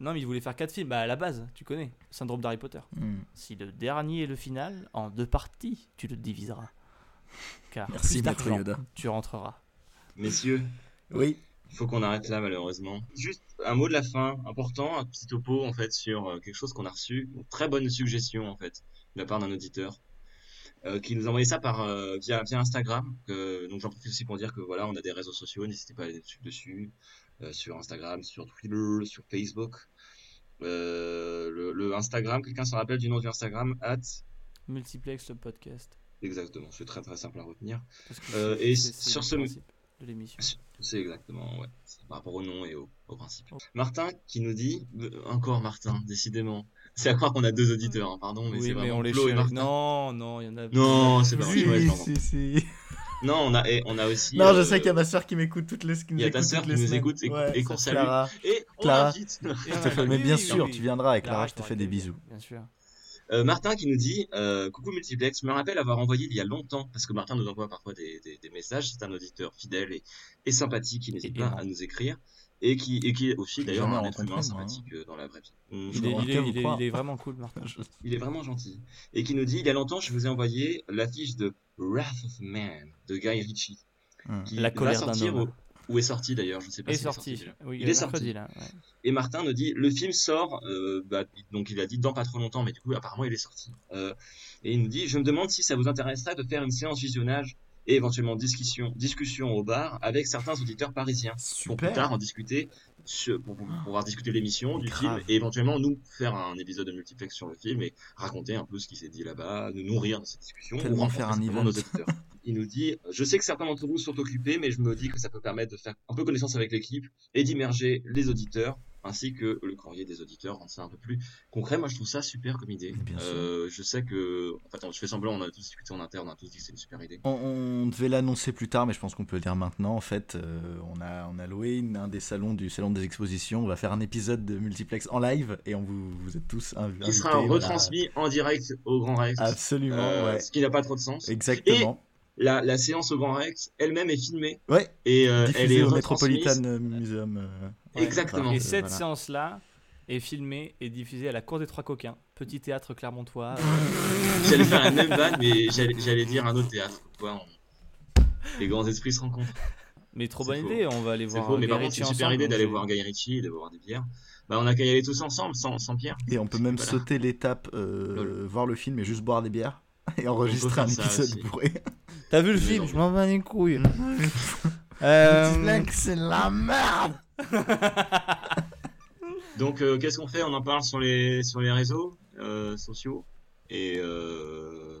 C: Non, mais il voulait faire quatre films. Bah, à la base, tu connais. Syndrome d'Harry Potter.
D: Hmm.
C: Si le dernier est le final, en deux parties, tu le diviseras. Car
D: Merci,
C: plus
D: Yoda.
C: tu rentreras.
B: Messieurs,
D: Oui.
B: il faut qu'on arrête là, malheureusement. Juste un mot de la fin, important, un petit topo, en fait, sur euh, quelque chose qu'on a reçu. Une très bonne suggestion, en fait, de la part d'un auditeur. euh, qui nous a envoyé ça par euh, via, via Instagram. Que, donc j'en profite aussi pour dire que voilà, on a des réseaux sociaux, n'hésitez pas à aller dessus, dessus sur Instagram, sur Twitter, sur Facebook. Euh, le, le Instagram, quelqu'un se rappelle du nom du Instagram at
C: Multiplex le podcast.
B: exactement, c'est très très simple à retenir. Euh,
C: c'est-
B: et sur
C: le
B: ce
C: principe de l'émission.
B: C'est exactement, ouais. C'est par rapport au nom et au, au principe. Martin qui nous dit, euh, encore Martin, décidément. C'est à croire qu'on a deux auditeurs, hein, pardon, mais
C: oui,
B: c'est
C: mais
B: vraiment
C: on les
B: Flo et
C: chérit.
B: Martin.
C: Non, non, il y en a.
B: Non, c'est pas vrai.
D: Si, si, si.
B: Non, on a, et on a aussi.
D: Non, je
B: euh,
D: sais qu'il y a ma soeur qui m'écoute toutes les qui
B: il y a
D: nous
B: ta
D: toutes
B: qui nous
D: semaines.
B: écoute et-
D: Ouais,
B: et qu'on salue.
D: Clara.
B: Et on
D: Clara.
B: l'invite.
C: Et
D: Je te fais- mais bien
C: oui,
D: sûr,
C: oui.
D: tu viendras et Clara, je te fais des bisous.
C: Bien sûr.
B: Euh, Martin qui nous dit euh, coucou multiplex, je me rappelle avoir envoyé il y a longtemps parce que Martin nous envoie parfois des, des, des messages, c'est un auditeur fidèle et, et sympathique qui n'hésite pas à nous écrire et qui et qui est aussi d'ailleurs un être humain
D: moi, hein.
B: sympathique euh, dans la vraie vie. Hum,
C: Il est,
B: crois.
C: il, est,
D: qu'à vous
C: il, est,
D: croire.
C: il est vraiment cool, Martin.
B: Il est vraiment gentil et qui nous dit il y a longtemps je vous ai envoyé l'affiche de Wrath of Man de Guy Ritchie
D: Hum.
B: qui
C: La
B: va
C: colère d'un
B: sortir
C: homme.
B: ou, ou est sorti d'ailleurs, je sais pas
C: est
B: s'il
C: sorti. Oui,
B: Il est sorti.
C: là. ouais.
B: Et Martin nous dit le film sort, euh, bah, donc il a dit dans pas trop longtemps, mais du coup apparemment il est sorti. Euh, et il nous dit je me demande si ça vous intéresserait de faire une séance visionnage et éventuellement discussion, discussion au bar avec certains auditeurs parisiens pour plus tard en discuter, pour, pouvoir discuter l'émission, du
D: Grave.
B: film et éventuellement nous faire un épisode de multiplex sur le film et raconter un peu ce qui s'est dit là-bas, nous nourrir de cette discussion,
D: Tellement
B: ou
D: faire un event.
B: nos auditeurs. il nous dit Je sais que certains d'entre vous sont occupés, mais je me dis que ça peut permettre de faire un peu connaissance avec l'équipe et d'immerger les auditeurs ainsi que le courrier des auditeurs, rendre ça un peu plus concret. Moi, je trouve ça super comme idée. Euh, je sais que. En fait, je fais semblant, on a tous discuté en interne, on a tous dit que c'est une super idée.
D: On, on devait l'annoncer plus tard, mais je pense qu'on peut le dire maintenant. En fait, euh, on a on a loué un des salons du salon des expositions. On va faire un épisode de multiplex en live et on vous, vous êtes tous inv-
B: Qui sera
D: invités, voilà.
B: retransmis en direct au Grand Rex.
D: Absolument,
B: Euh,
D: ouais.
B: Ce qui n'a pas trop de sens.
D: Exactement.
B: Et la, la séance au Grand Rex elle-même est filmée.
D: Ouais.
B: Et euh, elle est
D: au. Metropolitan Museum. euh,
C: Ouais.
B: Exactement.
C: Et cette
D: voilà.
C: séance-là est filmée et diffusée à la Cour des Trois Coquins, petit théâtre clermontois.
B: J'allais faire la même vanne, mais j'allais dire un autre théâtre. Quoi, on- Les grands esprits se rencontrent.
C: Mais trop bonne
B: faux.
C: idée, on va aller
B: C'est
C: voir.
B: faux, mais par contre,
C: Ritchie
B: c'est une super
C: ensemble,
B: idée d'aller voir Guy Ritchie et de boire des bières. Bah, on a qu'à y aller tous ensemble, sans, sans Pierre.
D: Et on peut même
B: Voilà.
D: sauter l'étape, euh, voir le film et juste boire des bières et enregistrer un épisode bourré.
C: T'as vu le film? Je m'en bats les couilles. Euh,
D: c'est la merde
B: Donc, euh, qu'est-ce qu'on fait? On en parle sur les, sur les réseaux euh, sociaux. Et euh...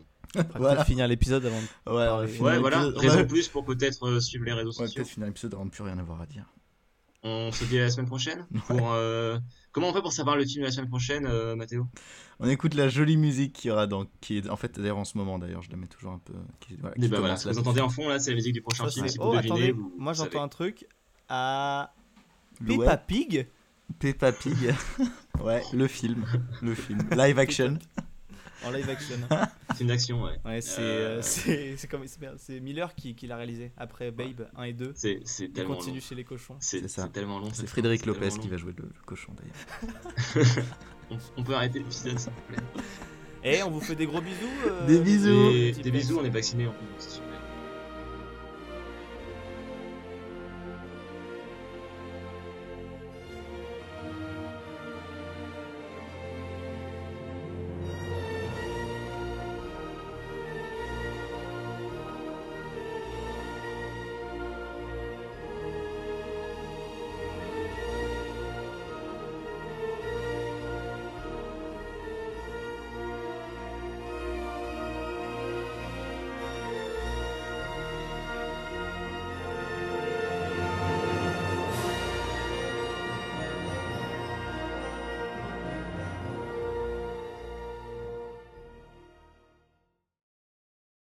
D: Voilà.
C: finir l'épisode avant. de
D: Ouais, on va
C: parler.
D: finir
B: ouais, voilà, raison plus pour peut-être euh, suivre les réseaux
D: On va
B: sociaux.
D: peut-être finir l'épisode avant de plus rien avoir à dire.
B: On se dit à la semaine prochaine. Pour, euh, Comment on fait pour savoir le film de la semaine prochaine, euh, Mathéo?
D: On écoute la jolie musique qui aura dans, qui est en fait d'ailleurs en ce moment d'ailleurs, je la mets toujours un peu. Qui, voilà, qui
B: Et bah voilà,
D: commence
B: ce que
D: là
B: vous entendez en fond là, c'est la musique du prochain
C: Ça,
B: film.
C: c'est-
B: Si
C: oh,
B: vous devinez,
C: attendez,
B: vous,
C: moi j'entends un truc à
D: Ouais.
C: Peppa Pig
D: Peppa Pig. ouais, le film, le film, live action.
C: en live action.
B: Film d'action, ouais.
C: Ouais, c'est
B: Euh,
C: euh, c'est c'est c'est c'est Miller qui, qui l'a réalisé après Babe 1 et 2.
B: C'est c'est
C: Il
B: tellement
C: continue
B: long.
C: chez les cochons.
B: C'est
D: C'est ça.
B: c'est tellement long.
D: C'est Frédéric
B: c'est
D: Lopez qui va jouer le, le cochon d'ailleurs.
B: On, on peut arrêter l'épisode s'il vous plaît.
C: Et on vous fait des gros bisous. euh,
D: Des bisous.
B: Des, bisous, on est vaccinés en plus.